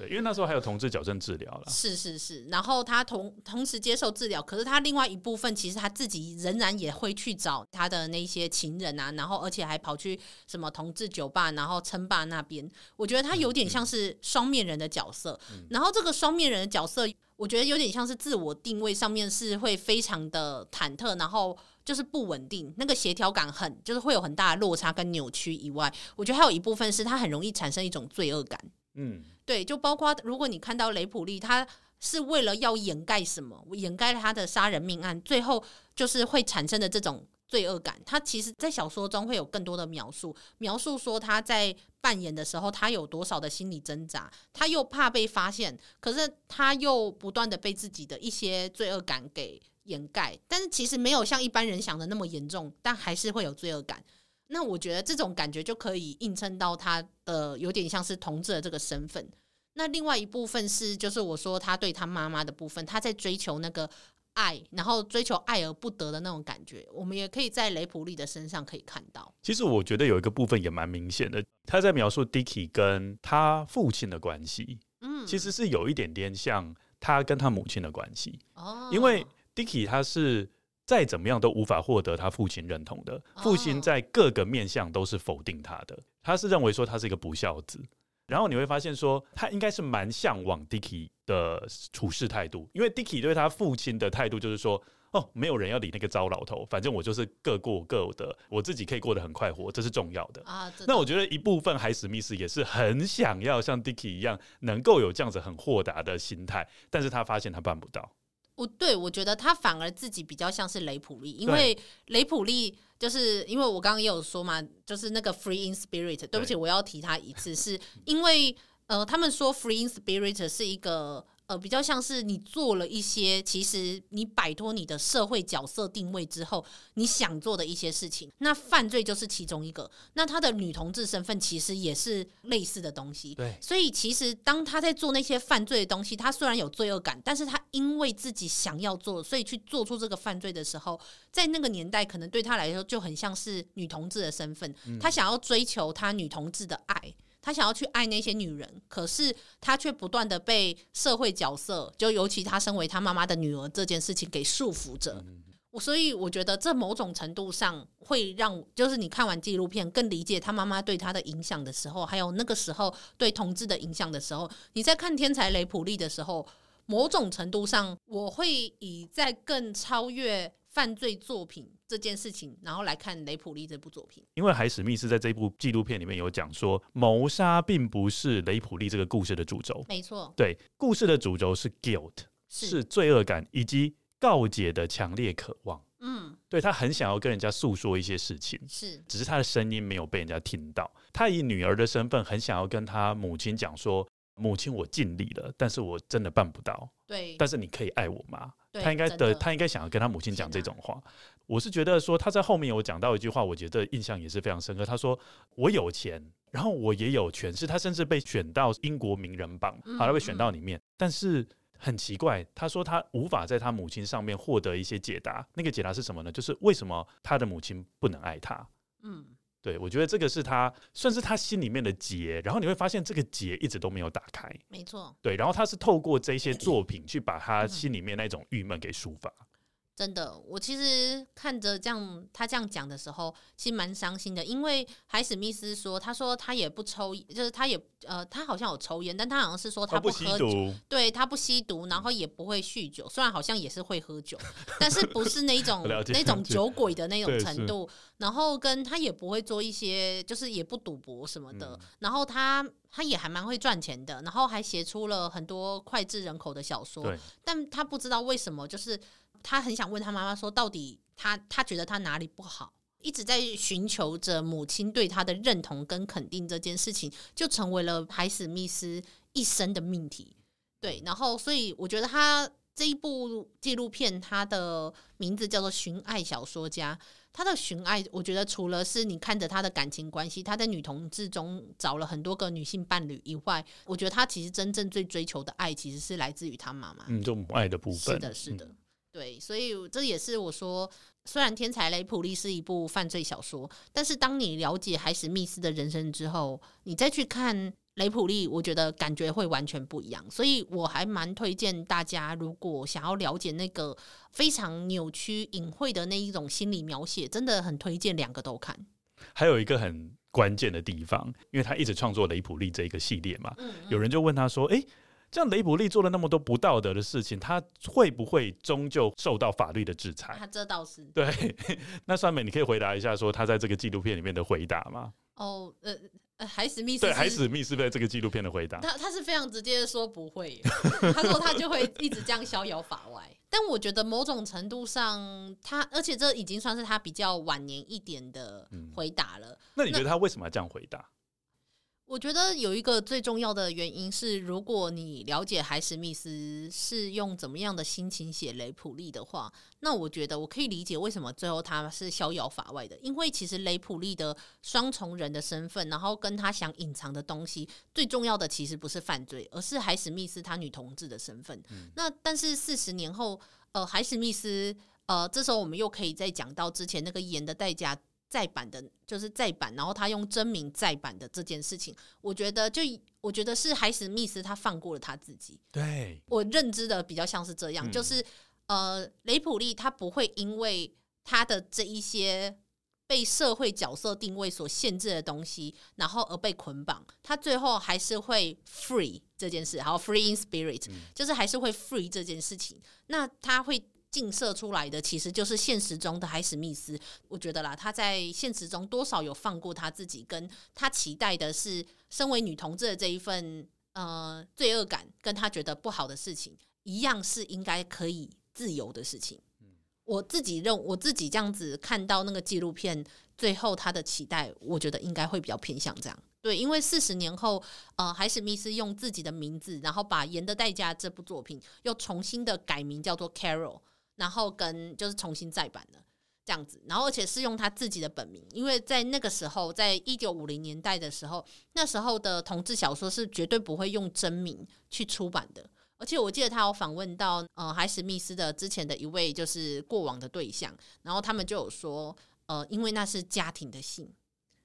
对，因为那时候还有同志矫正治疗了。是是是，然后他同同时接受治疗，可是他另外一部分其实他自己仍然也会去找他的那些情人啊，然后而且还跑去什么同志酒吧，然后称霸那边。我觉得他有点像是双面人的角色。嗯、然后这个双面人的角色，我觉得有点像是自我定位上面是会非常的忐忑，然后就是不稳定，那个协调感很就是会有很大的落差跟扭曲以外，我觉得还有一部分是他很容易产生一种罪恶感。嗯。对，就包括如果你看到雷普利，他是为了要掩盖什么，掩盖他的杀人命案，最后就是会产生的这种罪恶感。他其实，在小说中会有更多的描述，描述说他在扮演的时候，他有多少的心理挣扎，他又怕被发现，可是他又不断的被自己的一些罪恶感给掩盖。但是其实没有像一般人想的那么严重，但还是会有罪恶感。那我觉得这种感觉就可以映衬到他的有点像是同志的这个身份。那另外一部分是，就是我说他对他妈妈的部分，他在追求那个爱，然后追求爱而不得的那种感觉，我们也可以在雷普利的身上可以看到。其实我觉得有一个部分也蛮明显的，他在描述 Dicky 跟他父亲的关系，嗯，其实是有一点点像他跟他母亲的关系哦，因为 Dicky 他是再怎么样都无法获得他父亲认同的，父亲在各个面向都是否定他的，他是认为说他是一个不孝子。然后你会发现，说他应该是蛮向往 Dicky 的处事态度，因为 Dicky 对他父亲的态度就是说，哦，没有人要理那个糟老头，反正我就是各过各的，我自己可以过得很快活，这是重要的啊。那我觉得一部分海史密斯也是很想要像 Dicky 一样，能够有这样子很豁达的心态，但是他发现他办不到。不对，我觉得他反而自己比较像是雷普利，因为雷普利。就是因为我刚刚也有说嘛，就是那个 free in spirit。对不起，我要提他一次，是因为呃，他们说 free in spirit 是一个。呃，比较像是你做了一些，其实你摆脱你的社会角色定位之后，你想做的一些事情。那犯罪就是其中一个。那他的女同志身份其实也是类似的东西。对。所以其实当他在做那些犯罪的东西，他虽然有罪恶感，但是他因为自己想要做，所以去做出这个犯罪的时候，在那个年代可能对他来说就很像是女同志的身份。嗯。他想要追求他女同志的爱。他想要去爱那些女人，可是他却不断的被社会角色，就尤其他身为他妈妈的女儿这件事情给束缚着。我所以我觉得这某种程度上会让，就是你看完纪录片更理解他妈妈对他的影响的时候，还有那个时候对同志的影响的时候，你在看《天才雷普利》的时候，某种程度上我会以在更超越犯罪作品。这件事情，然后来看雷普利这部作品。因为海史密斯在这部纪录片里面有讲说，谋杀并不是雷普利这个故事的主轴。没错，对，故事的主轴是 guilt，是，是罪恶感以及告解的强烈渴望。嗯，对，他很想要跟人家诉说一些事情，是，只是他的声音没有被人家听到。他以女儿的身份，很想要跟他母亲讲说。母亲，我尽力了，但是我真的办不到。对，但是你可以爱我吗？他应该的，的，他应该想要跟他母亲讲这种话。啊、我是觉得说他在后面有讲到一句话，我觉得印象也是非常深刻。他说：“我有钱，然后我也有权势。”他甚至被选到英国名人榜，好，他被选到里面。但是很奇怪，他说他无法在他母亲上面获得一些解答。那个解答是什么呢？就是为什么他的母亲不能爱他？嗯。对，我觉得这个是他算是他心里面的结，然后你会发现这个结一直都没有打开。没错。对，然后他是透过这些作品去把他心里面那种郁闷给抒发。真的，我其实看着这样他这样讲的时候，其实蛮伤心的。因为海史密斯说，他说他也不抽，就是他也呃，他好像有抽烟，但他好像是说他不喝对他不吸毒，然后也不会酗酒。虽然好像也是会喝酒，但是不是那种 <laughs> 那种酒鬼的那种程度。然后跟他也不会做一些，就是也不赌博什么的。嗯、然后他他也还蛮会赚钱的，然后还写出了很多脍炙人口的小说。但他不知道为什么，就是。他很想问他妈妈说，到底他他觉得他哪里不好，一直在寻求着母亲对他的认同跟肯定，这件事情就成为了海史密斯一生的命题。对，然后所以我觉得他这一部纪录片，它的名字叫做《寻爱小说家》。他的寻爱，我觉得除了是你看着他的感情关系，他在女同志中找了很多个女性伴侣以外，我觉得他其实真正最追求的爱，其实是来自于他妈妈。嗯，这种爱的部分。是的，是的。对，所以这也是我说，虽然《天才雷普利》是一部犯罪小说，但是当你了解海史密斯的人生之后，你再去看雷普利，我觉得感觉会完全不一样。所以我还蛮推荐大家，如果想要了解那个非常扭曲、隐晦的那一种心理描写，真的很推荐两个都看。还有一个很关键的地方，因为他一直创作雷普利这一个系列嘛，嗯嗯，有人就问他说：“诶……这样雷普利做了那么多不道德的事情，他会不会终究受到法律的制裁？”他这倒是对。<laughs> 那酸梅，你可以回答一下，说他在这个纪录片里面的回答吗？哦，呃。海史密斯对海史密斯在这个纪录片的回答，他他是非常直接的说不会，<laughs> 他说他就会一直这样逍遥法外。<laughs> 但我觉得某种程度上，他而且这已经算是他比较晚年一点的回答了。嗯、那你觉得他为什么要这样回答？我觉得有一个最重要的原因是，如果你了解海史密斯是用怎么样的心情写雷普利的话，那我觉得我可以理解为什么最后他是逍遥法外的。因为其实雷普利的双重人的身份，然后跟他想隐藏的东西，最重要的其实不是犯罪，而是海史密斯他女同志的身份。嗯、那但是四十年后，呃，海史密斯，呃，这时候我们又可以再讲到之前那个盐的代价。再版的，就是再版，然后他用真名再版的这件事情，我觉得就我觉得是海史密斯他放过了他自己。对，我认知的比较像是这样，嗯、就是呃，雷普利他不会因为他的这一些被社会角色定位所限制的东西，然后而被捆绑，他最后还是会 free 这件事，好 free in spirit，、嗯、就是还是会 free 这件事情，那他会。映射出来的其实就是现实中的海史密斯，我觉得啦，他在现实中多少有放过他自己，跟他期待的是身为女同志的这一份呃罪恶感，跟他觉得不好的事情一样，是应该可以自由的事情。我自己认我自己这样子看到那个纪录片最后他的期待，我觉得应该会比较偏向这样。对，因为四十年后，呃，海史密斯用自己的名字，然后把《盐的代价》这部作品又重新的改名叫做 Carol。然后跟就是重新再版的这样子，然后而且是用他自己的本名，因为在那个时候，在一九五零年代的时候，那时候的同志小说是绝对不会用真名去出版的。而且我记得他有访问到呃海史密斯的之前的一位就是过往的对象，然后他们就有说，呃，因为那是家庭的姓，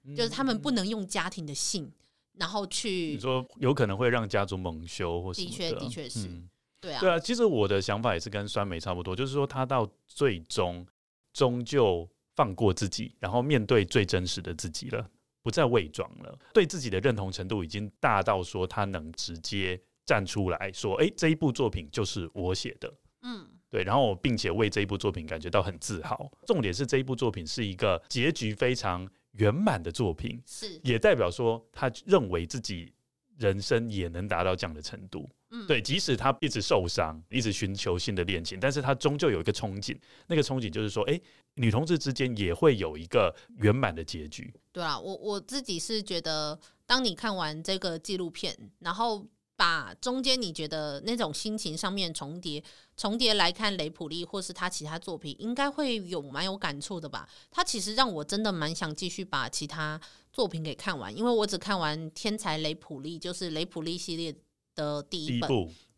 嗯、就是他们不能用家庭的姓，然后去你说有可能会让家族蒙羞或什么的，的确的确是。嗯对啊，对啊，其实我的想法也是跟酸梅差不多，就是说他到最终终究放过自己，然后面对最真实的自己了，不再伪装了，对自己的认同程度已经大到说他能直接站出来说：“哎，这一部作品就是我写的。”嗯，对，然后并且为这一部作品感觉到很自豪。重点是这一部作品是一个结局非常圆满的作品，是也代表说他认为自己人生也能达到这样的程度。对，即使他一直受伤，一直寻求新的恋情，但是他终究有一个憧憬，那个憧憬就是说，哎，女同志之间也会有一个圆满的结局。对啊，我我自己是觉得，当你看完这个纪录片，然后把中间你觉得那种心情上面重叠，重叠来看雷普利或是他其他作品，应该会有蛮有感触的吧？他其实让我真的蛮想继续把其他作品给看完，因为我只看完《天才雷普利》，就是雷普利系列。的第一本，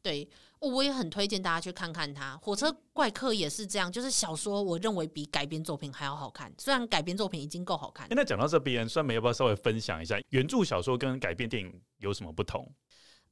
对，我也很推荐大家去看看他。火车怪客也是这样，就是小说，我认为比改编作品还要好看。虽然改编作品已经够好看。那讲到这边，酸梅要不要稍微分享一下原著小说跟改编电影有什么不同？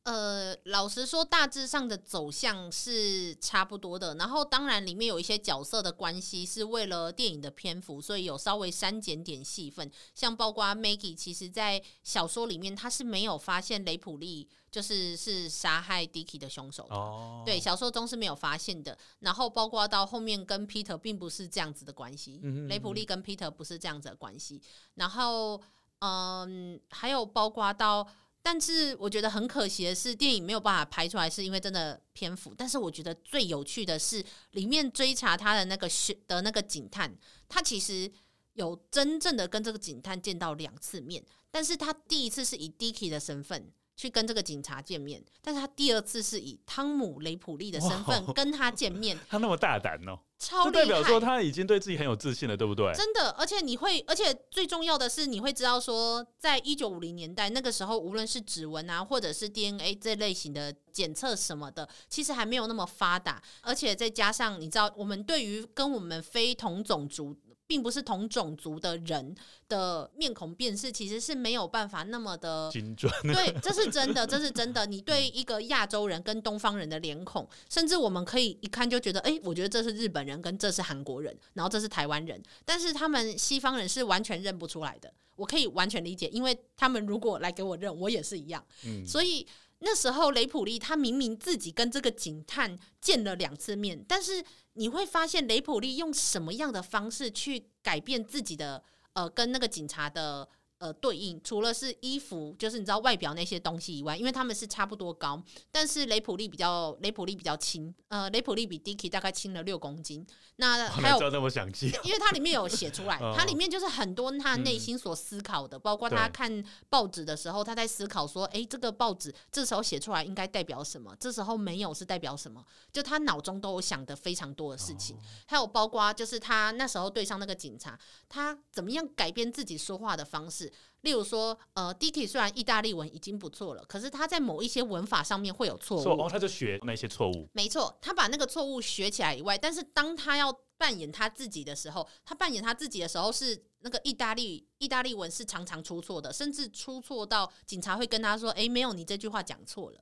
呃，老实说，大致上的走向是差不多的。然后，当然里面有一些角色的关系是为了电影的篇幅，所以有稍微删减点戏份。像包括 Maggie，其实在小说里面他是没有发现雷普利就是是杀害 Dicky 的凶手的。哦，对，小说中是没有发现的。然后，包括到后面跟 Peter 并不是这样子的关系。嗯嗯，雷普利跟 Peter 不是这样子的关系。然后，嗯，还有包括到。但是我觉得很可惜的是，电影没有办法拍出来，是因为真的篇幅。但是我觉得最有趣的是，里面追查他的那个的那个警探，他其实有真正的跟这个警探见到两次面。但是他第一次是以 Dicky 的身份去跟这个警察见面，但是他第二次是以汤姆雷普利的身份跟他见面。<laughs> 他那么大胆哦，超就，代表说他已经对自己很有自信了，对不对？真的，而且你会，而且最重要的是，你会知道说，在一九五零年代那个时候，无论是指纹啊，或者是 DNA 这类型的检测什么的，其实还没有那么发达，而且再加上你知道，我们对于跟我们非同种族。并不是同种族的人的面孔辨识，其实是没有办法那么的精准。对，这是真的，这是真的。你对一个亚洲人跟东方人的脸孔，甚至我们可以一看就觉得，哎，我觉得这是日本人，跟这是韩国人，然后这是台湾人。但是他们西方人是完全认不出来的。我可以完全理解，因为他们如果来给我认，我也是一样。嗯，所以。那时候雷普利他明明自己跟这个警探见了两次面，但是你会发现雷普利用什么样的方式去改变自己的呃跟那个警察的。呃，对应除了是衣服，就是你知道外表那些东西以外，因为他们是差不多高，但是雷普利比较雷普利比较轻，呃，雷普利比 Dicky 大概轻了六公斤。那还有那么详细，因为它里面有写出来，它里面就是很多他内心所思考的，包括他看报纸的时候，他在思考说，哎，这个报纸这时候写出来应该代表什么？这时候没有是代表什么？就他脑中都有想的非常多的事情，还有包括就是他那时候对上那个警察，他怎么样改变自己说话的方式。例如说，呃，Dicky 虽然意大利文已经不错了，可是他在某一些文法上面会有错误，哦，他就学那些错误。没错，他把那个错误学起来以外，但是当他要扮演他自己的时候，他扮演他自己的时候是那个意大利意大利文是常常出错的，甚至出错到警察会跟他说：“诶，没有，你这句话讲错了。”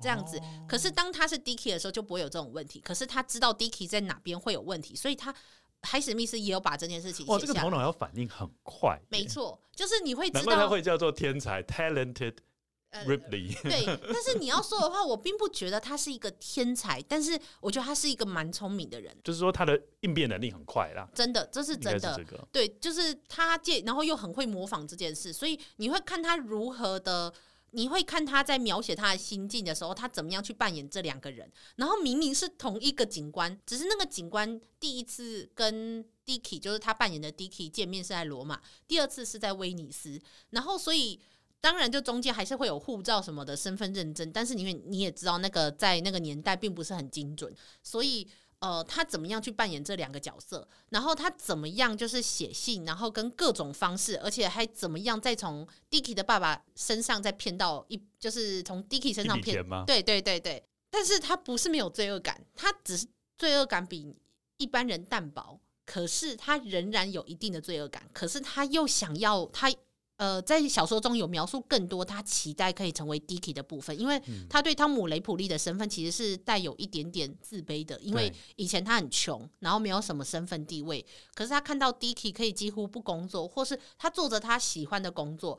这样子。哦。可是当他是 Dicky 的时候就不会有这种问题。可是他知道 Dicky 在哪边会有问题，所所以他。海史密斯也有把这件事情写下来。哦，这个头脑要反应很快。没错，就是你会知道，他会叫做天才 （talented Ripley）。呃。对，但是你要说的话，我并不觉得他是一个天才，但是我觉得他是一个蛮聪明的人。就是说，他的应变能力很快啦。真的，这是真的。这个。对，就是他借，然后又很会模仿这件事，所以你会看他如何的。你会看他在描写他的心境的时候，他怎么样去扮演这两个人？然后明明是同一个警官，只是那个警官第一次跟 Dicky，就是他扮演的 Dicky 见面是在罗马，第二次是在威尼斯。然后所以当然就中间还是会有护照什么的身份认证，但是因为你也知道那个在那个年代并不是很精准，所以。呃，他怎么样去扮演这两个角色？然后他怎么样就是写信，然后跟各种方式，而且还怎么样再从 Dicky 的爸爸身上再骗到一，就是从 Dicky 身上骗？对对对对。但是他不是没有罪恶感，他只是罪恶感比一般人淡薄，可是他仍然有一定的罪恶感。可是他又想要他。呃，在小说中有描述更多他期待可以成为 Dicky 的部分，因为他对汤姆雷普利的身份其实是带有一点点自卑的，因为以前他很穷，然后没有什么身份地位。可是他看到 Dicky 可以几乎不工作，或是他做着他喜欢的工作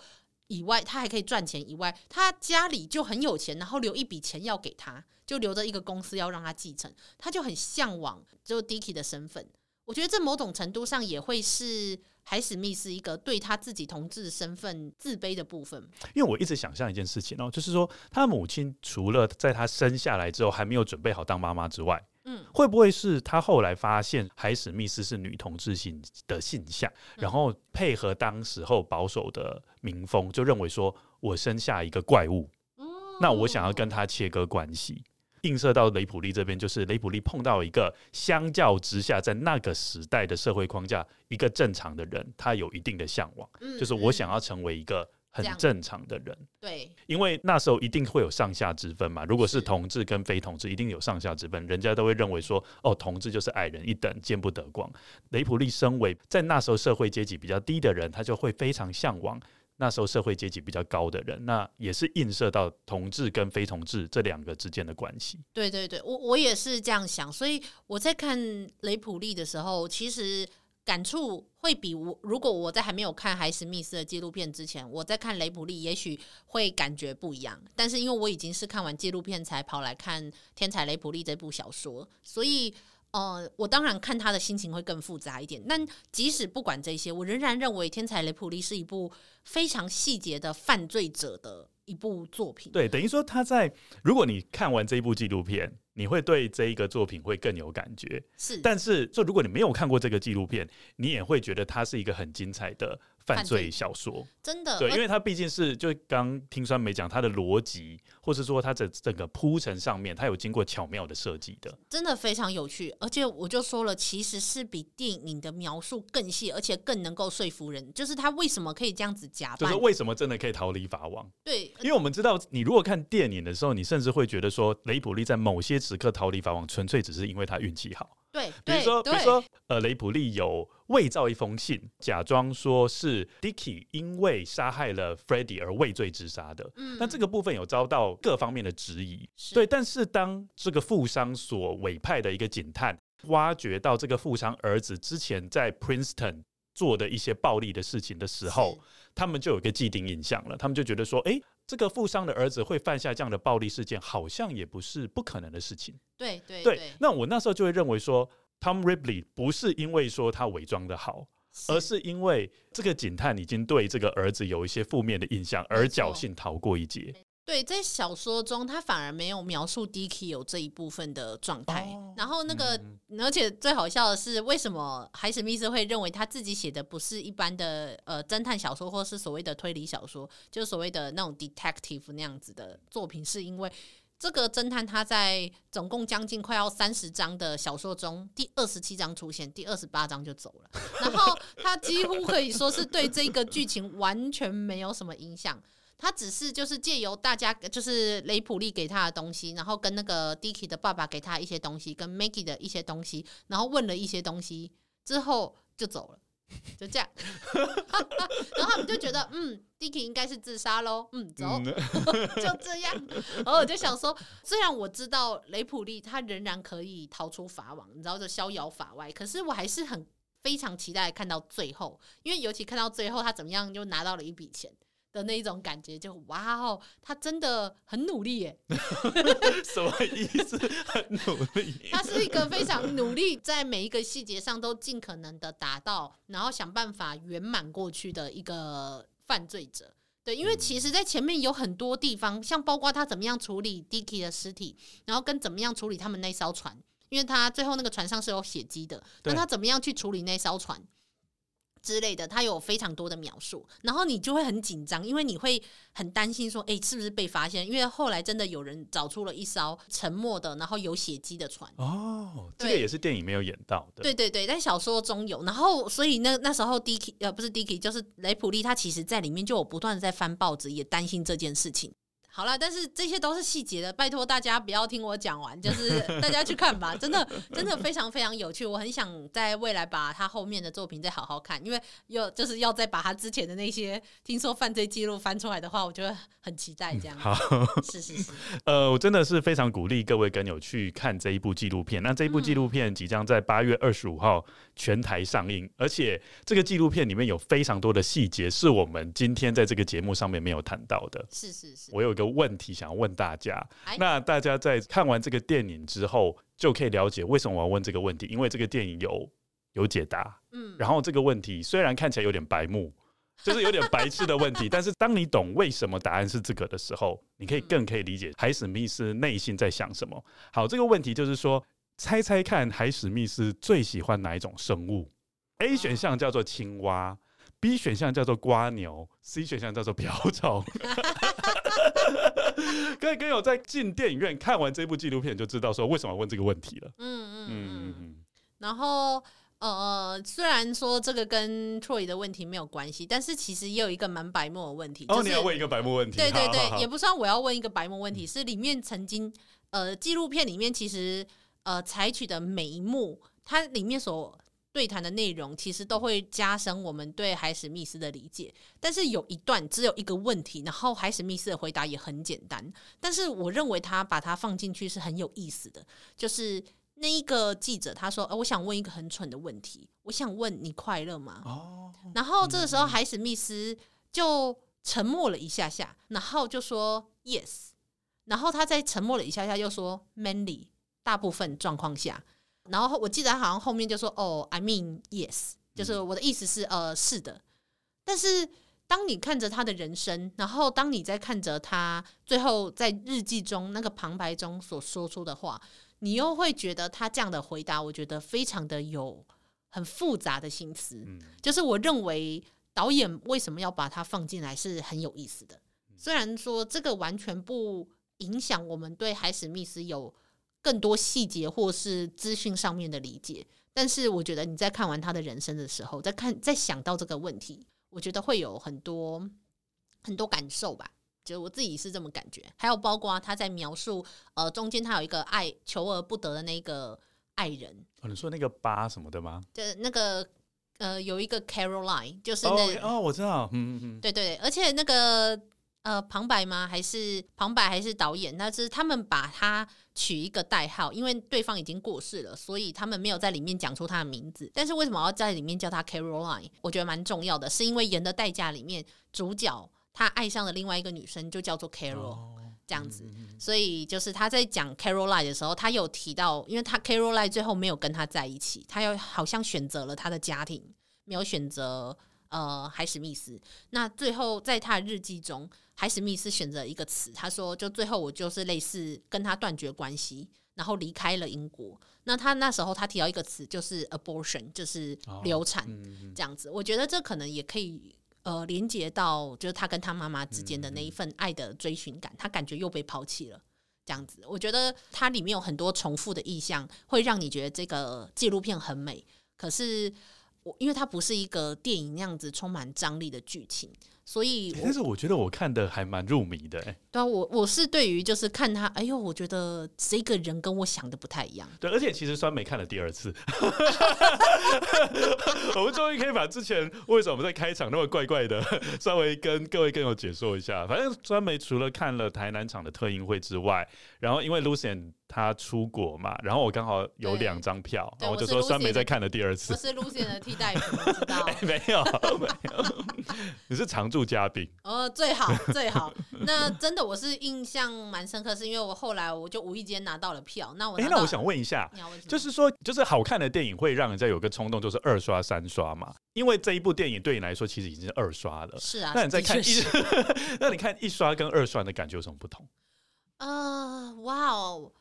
以外，他还可以赚钱以外，他家里就很有钱，然后留一笔钱要给他，就留着一个公司要让他继承，他就很向往就 Dicky 的身份。我觉得这某种程度上也会是。海史密斯一个对他自己同志身份自卑的部分，因为我一直想象一件事情哦，就是说他母亲除了在他生下来之后还没有准备好当妈妈之外，嗯，会不会是他后来发现海史密斯是女同志性的性向，然后配合当时候保守的民风，就认为说我生下一个怪物，嗯那我想要跟他切割关系。映射到雷普利这边，就是雷普利碰到一个相较之下，在那个时代的社会框架，一个正常的人，他有一定的向往，嗯、就是我想要成为一个很正常的人。对，因为那时候一定会有上下之分嘛。如果是同志跟非同志，一定有上下之分，人家都会认为说，哦，同志就是矮人一等，见不得光。雷普利身为在那时候社会阶级比较低的人，他就会非常向往。那时候社会阶级比较高的人，那也是映射到同志跟非同志这两个之间的关系。对对对，我我也是这样想，所以我在看雷普利的时候，其实感触会比我如果我在还没有看海史密斯的纪录片之前，我在看雷普利，也许会感觉不一样。但是因为我已经是看完纪录片才跑来看《天才雷普利》这部小说，所以。呃，我当然看他的心情会更复杂一点，但即使不管这些，我仍然认为《天才雷普利》是一部非常细节的犯罪者的一部作品。对，等于说他在如果你看完这一部纪录片。你会对这一个作品会更有感觉。是，但是就如果你没有看过这个纪录片，你也会觉得它是一个很精彩的。犯罪小说真的对，因为它毕竟是就刚听酸梅讲，它的逻辑，或是说它的整个铺陈上面，它有经过巧妙的设计的，真的非常有趣。而且我就说了，其实是比电影的描述更细，而且更能够说服人。就是他为什么可以这样子假扮，就是为什么真的可以逃离法网？对，因为我们知道，你如果看电影的时候，你甚至会觉得说，雷普利在某些时刻逃离法网，纯粹只是因为他运气好。对，比如说，比如说，呃，雷普利有伪造一封信，假装说是 Dicky 因为杀害了 Freddie 而畏罪自杀的。嗯，那这个部分有遭到各方面的质疑。对，但是当这个富商所委派的一个警探挖掘到这个富商儿子之前在 Princeton 做的一些暴力的事情的时候，他们就有一个既定印象了。他们就觉得说，哎。这个富商的儿子会犯下这样的暴力事件，好像也不是不可能的事情。对对对，那我那时候就会认为说，Tom Ripley 不是因为说他伪装的好，而是因为这个警探已经对这个儿子有一些负面的印象，而侥幸逃过一劫。对，在小说中，他反而没有描述 Dicky 有这一部分的状态。哦、然后那个，嗯、而且最好笑的是，为什么海史密斯会认为他自己写的不是一般的呃侦探小说，或是所谓的推理小说，就所谓的那种 detective 那样子的作品，是因为这个侦探他在总共将近快要三十章的小说中，第二十七章出现，第二十八章就走了，然后他几乎可以说是对这个剧情完全没有什么影响。他只是就是借由大家就是雷普利给他的东西，然后跟那个 Dicky 的爸爸给他一些东西，跟 Maggie 的一些东西，然后问了一些东西之后就走了，就这样。<laughs> 然后他们就觉得，嗯，Dicky 应该是自杀喽，嗯，走，嗯、<laughs> 就这样。然后我就想说，虽然我知道雷普利他仍然可以逃出法网，你知道就逍遥法外，可是我还是很非常期待看到最后，因为尤其看到最后他怎么样就拿到了一笔钱。的那一种感觉就，哇哦，他真的很努力耶！<laughs> 什么意思？很努力？他是一个非常努力，在每一个细节上都尽可能的达到，然后想办法圆满过去的一个犯罪者。对，因为其实，在前面有很多地方，像包括他怎么样处理 Dicky 的尸体，然后跟怎么样处理他们那艘船，因为他最后那个船上是有血迹的，那他怎么样去处理那艘船？之类的，他有非常多的描述，然后你就会很紧张，因为你会很担心说，哎、欸，是不是被发现？因为后来真的有人找出了一艘沉没的，然后有血迹的船。哦，这个也是电影没有演到的。对对对，在小说中有。然后，所以那那时候，Dicky 呃，不是 Dicky，就是雷普利，他其实在里面就有不断的在翻报纸，也担心这件事情。好了，但是这些都是细节的，拜托大家不要听我讲完，就是大家去看吧，真的真的非常非常有趣，我很想在未来把他后面的作品再好好看，因为又就是要再把他之前的那些听说犯罪记录翻出来的话，我觉得很期待这样。好，是是是，<laughs> 呃，我真的是非常鼓励各位跟友去看这一部纪录片。那这一部纪录片即将在八月二十五号全台上映，而且这个纪录片里面有非常多的细节是我们今天在这个节目上面没有谈到的。是是是，我有一个。问题想要问大家，那大家在看完这个电影之后，就可以了解为什么我要问这个问题，因为这个电影有有解答。嗯，然后这个问题虽然看起来有点白目，<laughs> 就是有点白痴的问题，但是当你懂为什么答案是这个的时候，你可以更可以理解海史密斯内心在想什么。好，这个问题就是说，猜猜看，海史密斯最喜欢哪一种生物？A 选项叫做青蛙，B 选项叫做瓜牛，C 选项叫做瓢虫。<laughs> 各位朋友在进电影院看完这部纪录片，就知道说为什么问这个问题了。嗯嗯嗯嗯。然后呃，虽然说这个跟 Troy 的问题没有关系，但是其实也有一个蛮白目的问题。哦，你要问一个白目问题？对对对，也不算我要问一个白目问题，是里面曾经呃纪录片里面其实呃采取的每一幕，它里面所。对谈的内容其实都会加深我们对海史密斯的理解，但是有一段只有一个问题，然后海史密斯的回答也很简单，但是我认为他把它放进去是很有意思的。就是那一个记者他说：“呃，我想问一个很蠢的问题，我想问你快乐吗？”哦，然后这个时候海史密斯就沉默了一下下，然后就说 “Yes”，然后他在沉默了一下下又说 “Mainly”，大部分状况下。然后我记得他好像后面就说：“哦，I mean yes，就是我的意思是呃是的。”但是当你看着他的人生，然后当你在看着他最后在日记中那个旁白中所说出的话，你又会觉得他这样的回答，我觉得非常的有很复杂的心思。嗯，就是我认为导演为什么要把它放进来是很有意思的。虽然说这个完全不影响我们对海史密斯有更多细节或是资讯上面的理解，但是我觉得你在看完他的人生的时候，在看在想到这个问题，我觉得会有很多很多感受吧。就我自己是这么感觉。还有包括他在描述呃中间他有一个爱求而不得的那个爱人。哦，你说那个八什么的吗？就是那个呃有一个 Caroline，就是那哦，哦，我知道，嗯嗯嗯，对对对，而且那个。呃，旁白吗？还是旁白？还是导演？那是他们把他取一个代号，因为对方已经过世了，所以他们没有在里面讲出他的名字。但是为什么要在里面叫他 Caroline？我觉得蛮重要的，是因为《盐的代价》里面主角他爱上了另外一个女生，就叫做 Carol，哦，这样子。所以就是他在讲 Caroline 的时候，他有提到，因为他 Caroline 最后没有跟他在一起，他又好像选择了他的家庭，没有选择呃海史密斯。那最后在他的日记中。海史密斯选择一个词，他说：“就最后我就是类似跟他断绝关系，然后离开了英国。那他那时候他提到一个词，就是 abortion，就是流产这样子。我觉得这可能也可以呃连接到，就是他跟他妈妈之间的那一份爱的追寻感，他感觉又被抛弃了这样子。我觉得它里面有很多重复的意象，会让你觉得这个纪录片很美。可是我因为它不是一个电影那样子充满张力的剧情。”所以，但是我觉得我看的还蛮入迷的，对啊，我我是对于就是看他，哎呦，我觉得这个人跟我想的不太一样。对，而且其实酸梅看了第二次，<laughs> 我们终于可以把之前为什么在开场那么怪怪的，稍微跟各位更有解说一下。反正酸梅除了看了台南场的特映会之外，然后因为 Lucien 他出国嘛，然后我刚好有两张票，然后我就说酸梅在看了第二次。我是 Lucien 的替代品，<laughs> 我知道？欸、没有，没有，你是常驻嘉宾。哦，最好最好。那真的我是印象蛮深刻，是因为我后来我就无意间拿到了票。那我哎、欸，那我想问一下，就是说，就是好看的电影会让人家有个冲动，就是二刷三刷嘛？因为这一部电影对你来说其实已经是二刷了。是啊，那你在看一，<laughs> 那你看一刷跟二刷的感觉有什么不同？呃，哇哦！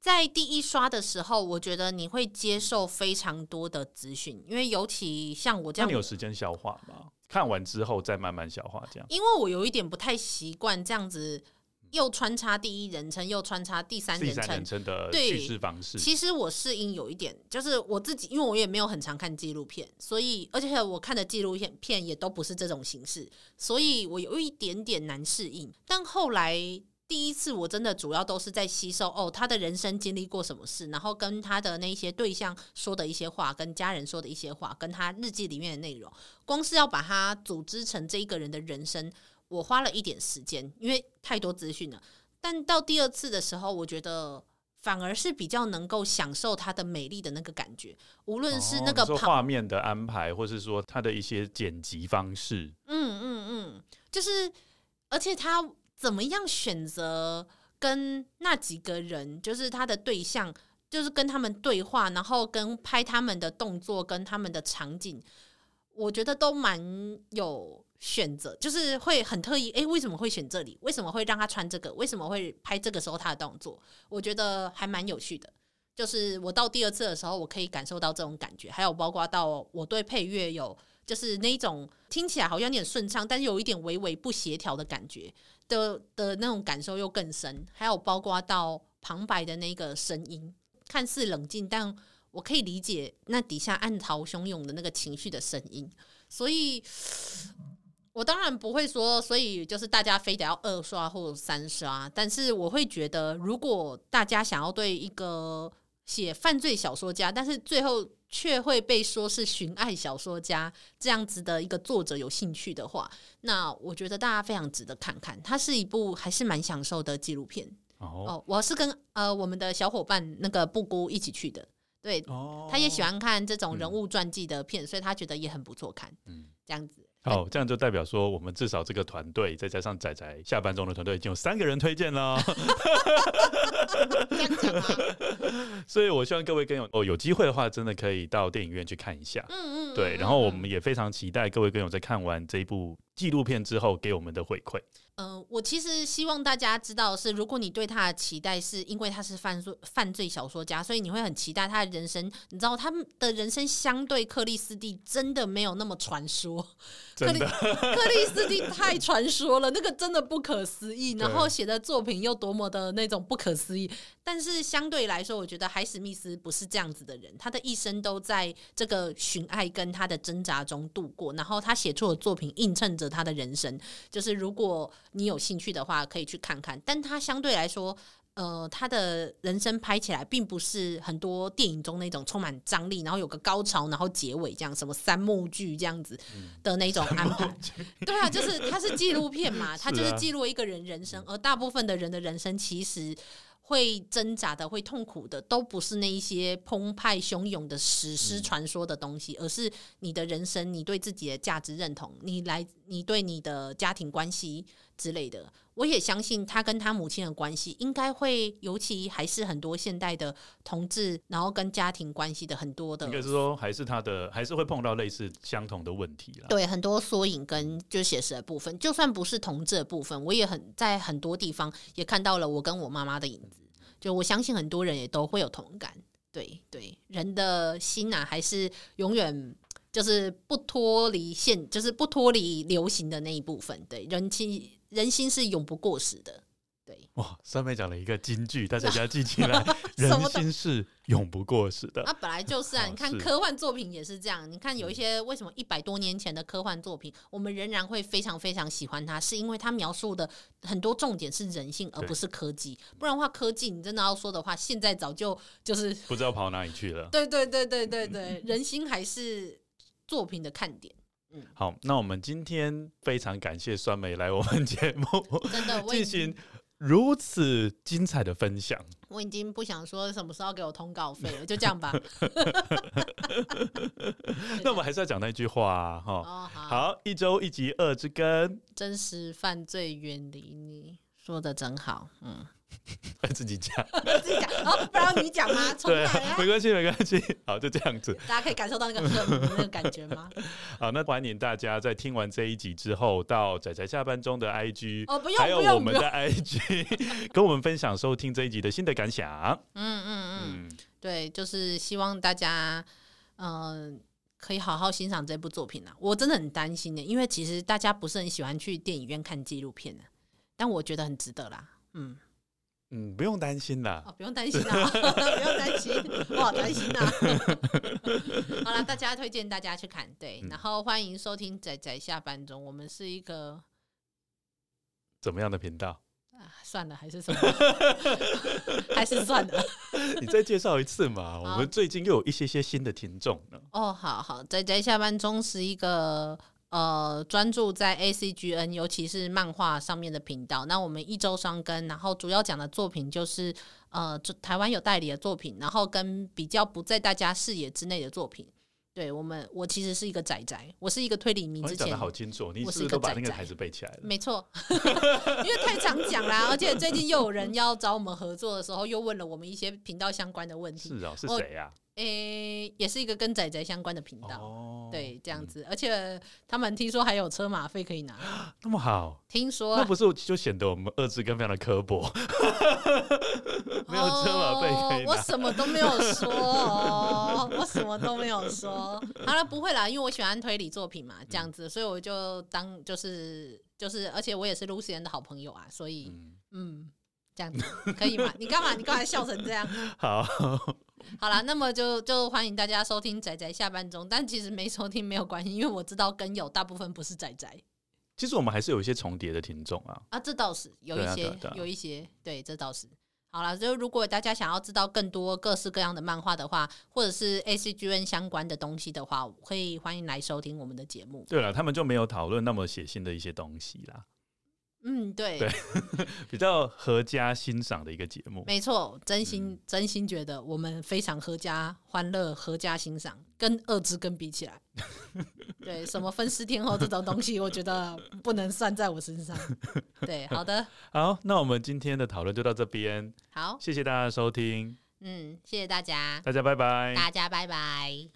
在第一刷的时候，我觉得你会接受非常多的资讯，因为尤其像我这样，那你有时间消化吗？看完之后再慢慢消化，这样。因为我有一点不太习惯这样子，又穿插第一人称，又穿插第三人称，第三人称的叙事方式。其实我适应有一点，就是我自己，因为我也没有很常看纪录片，所以而且我看的纪录片片也都不是这种形式，所以我有一点点难适应。但后来。第一次我真的主要都是在吸收哦，他的人生经历过什么事，然后跟他的那些对象说的一些话，跟家人说的一些话，跟他日记里面的内容，光是要把它组织成这一个人的人生，我花了一点时间，因为太多资讯了。但到第二次的时候，我觉得反而是比较能够享受他的美丽的那个感觉，无论是那个画面的安排，或是说他的一些剪辑方式，嗯嗯嗯，就是而且他。怎么样选择跟那几个人，就是他的对象，就是跟他们对话，然后跟拍他们的动作，跟他们的场景，我觉得都蛮有选择，就是会很特意。诶，为什么会选这里？为什么会让他穿这个？为什么会拍这个时候他的动作？我觉得还蛮有趣的。就是我到第二次的时候，我可以感受到这种感觉，还有包括到我对配乐有，就是那一种听起来好像有点顺畅，但是有一点微微不协调的感觉。的的那种感受又更深，还有包括到旁白的那个声音，看似冷静，但我可以理解那底下暗潮汹涌的那个情绪的声音，所以我当然不会说，所以就是大家非得要二刷或者三刷，但是我会觉得，如果大家想要对一个写犯罪小说家，但是最后。却会被说是寻爱小说家这样子的一个作者有兴趣的话，那我觉得大家非常值得看看。它是一部还是蛮享受的纪录片哦。哦，我是跟呃我们的小伙伴那个布姑一起去的，对，哦、他也喜欢看这种人物传记的片，嗯、所以他觉得也很不错看。嗯，这样子。好，这样就代表说，我们至少这个团队，再加上仔仔下班中的团队，已经有三个人推荐了。<laughs> <laughs> 所以，我希望各位跟友哦，有机会的话，真的可以到电影院去看一下。嗯嗯。对，然后我们也非常期待各位跟友在看完这一部纪录片之后给我们的回馈。嗯、呃，我其实希望大家知道的是，如果你对他的期待是因为他是犯罪犯罪小说家，所以你会很期待他的人生。你知道他们的人生相对克里斯蒂真的没有那么传说，<laughs> 克里 <laughs> 克里斯蒂太传说了，那个真的不可思议。<laughs> 然后写的作品又多么的那种不可思议。但是相对来说，我觉得海史密斯不是这样子的人，他的一生都在这个寻爱跟他的挣扎中度过。然后他写出的作品映衬着他的人生，就是如果。你有兴趣的话，可以去看看。但他相对来说，呃，他的人生拍起来并不是很多电影中那种充满张力，然后有个高潮，然后结尾这样，什么三幕剧这样子的那种安排。嗯、<laughs> 对啊，就是他是纪录片嘛，<laughs> 他就是记录一个人人生，而大部分的人的人生其实。会挣扎的、会痛苦的，都不是那一些澎湃汹涌的史诗传说的东西，嗯，而是你的人生、你对自己的价值认同、你来、你对你的家庭关系之类的。我也相信他跟他母亲的关系应该会，尤其还是很多现代的同志，然后跟家庭关系的很多的，应该是说还是他的，还是会碰到类似相同的问题啦。对，很多缩影跟就写实的部分，就算不是同志的部分，我也很在很多地方也看到了我跟我妈妈的影子。就我相信很多人也都会有同感。对对，人的心啊，还是永远就是不脱离现，就是不脱离流行的那一部分。对，人心。人心是永不过时的，对。哇，三妹讲了一个金句，大家要记起来。<laughs> 人心是永不过时的。那本来就是啊，你看科幻作品也是这样。你看有一些为什么一百多年前的科幻作品，我们仍然会非常非常喜欢它，是因为它描述的很多重点是人性，而不是科技。不然的话，科技你真的要说的话，现在早就就是不知道跑哪里去了。对对对对对对，人心还是作品的看点。嗯，好，那我们今天非常感谢酸梅来我们节目，<laughs> 真的进行如此精彩的分享。我已经不想说什么时候给我通告费了，就这样吧。<laughs> 那我们还是要讲那句话哈、哦。好，一周一集二之根，真实犯罪远离你，说的真好，嗯。<laughs> 自己讲，自己讲，哦，不然你讲吗？<laughs> 对，没关系，没关系，<laughs> 好，就这样子。大家可以感受到那个那个感觉吗？好，那欢迎大家在听完这一集之后，到仔仔下班中的 IG，哦，不用，还有我们的 IG，跟我们分享收听这一集的新的感想。嗯嗯嗯，对，就是希望大家，嗯、呃，可以好好欣赏这部作品啊。我真的很担心的，因为其实大家不是很喜欢去电影院看纪录片的，但我觉得很值得啦。嗯。嗯，不用担心啦。哦，不用担心啦，<laughs> 不用担心，我好担心 <laughs> 啦。好了，大家推荐大家去看，对，然后欢迎收听仔仔下班中，我们是一个怎么样的频道？啊，算了，还是什么？<laughs> 还是算了。你再介绍一次嘛？我们最近又有一些些新的听众呢。哦，好好，仔仔下班中是一个。呃，专注在 ACGN，尤其是漫画上面的频道。那我们一周双更，然后主要讲的作品就是呃，台湾有代理的作品，然后跟比较不在大家视野之内的作品。对我们，我其实是一个仔仔，我是一个推理迷。之前讲的好清楚，你是不是都把那个台词背起来了？没错，<laughs> 因为太常讲啦，而且最近又有人要找我们合作的时候，又问了我们一些频道相关的问题。是啊，是谁呀？诶、欸，也是一个跟仔仔相关的频道，哦，对，这样子，而且他们听说还有车马费可以拿，<gasps> 那么好，听说那不是就显得我们恶之根非常的刻薄，<laughs> 没有车马费可以拿，我什么都没有说，哦，我什么都没有说，好了，不会啦，因为我喜欢推理作品嘛，这样子，所以我就当就是就是，而且我也是 Lucien 的好朋友啊，所以嗯，嗯，这样子可以吗？你干嘛？你刚才笑成这样？<laughs> 好。好啦，那么就就欢迎大家收听仔仔下班中，但其实没收听没有关系，因为我知道跟友大部分不是仔仔。其实我们还是有一些重叠的听众啊。啊，这倒是有一些，对啊啊、有一些，对，这倒是。好了，就如果大家想要知道更多各式各样的漫画的话，或者是 ACGN 相关的东西的话，可以欢迎来收听我们的节目。对了，他们就没有讨论那么血腥的一些东西啦。嗯，对，对，<laughs> 比较合家欣赏的一个节目，没错，真心、嗯、真心觉得我们非常合家欢乐，合家欣赏，跟二之根比起来，<laughs> 对，什么分尸天后这种东西，我觉得不能算在我身上。<laughs> 对，好的，好，那我们今天的讨论就到这边，好，谢谢大家的收听，嗯，谢谢大家，大家拜拜，大家拜拜。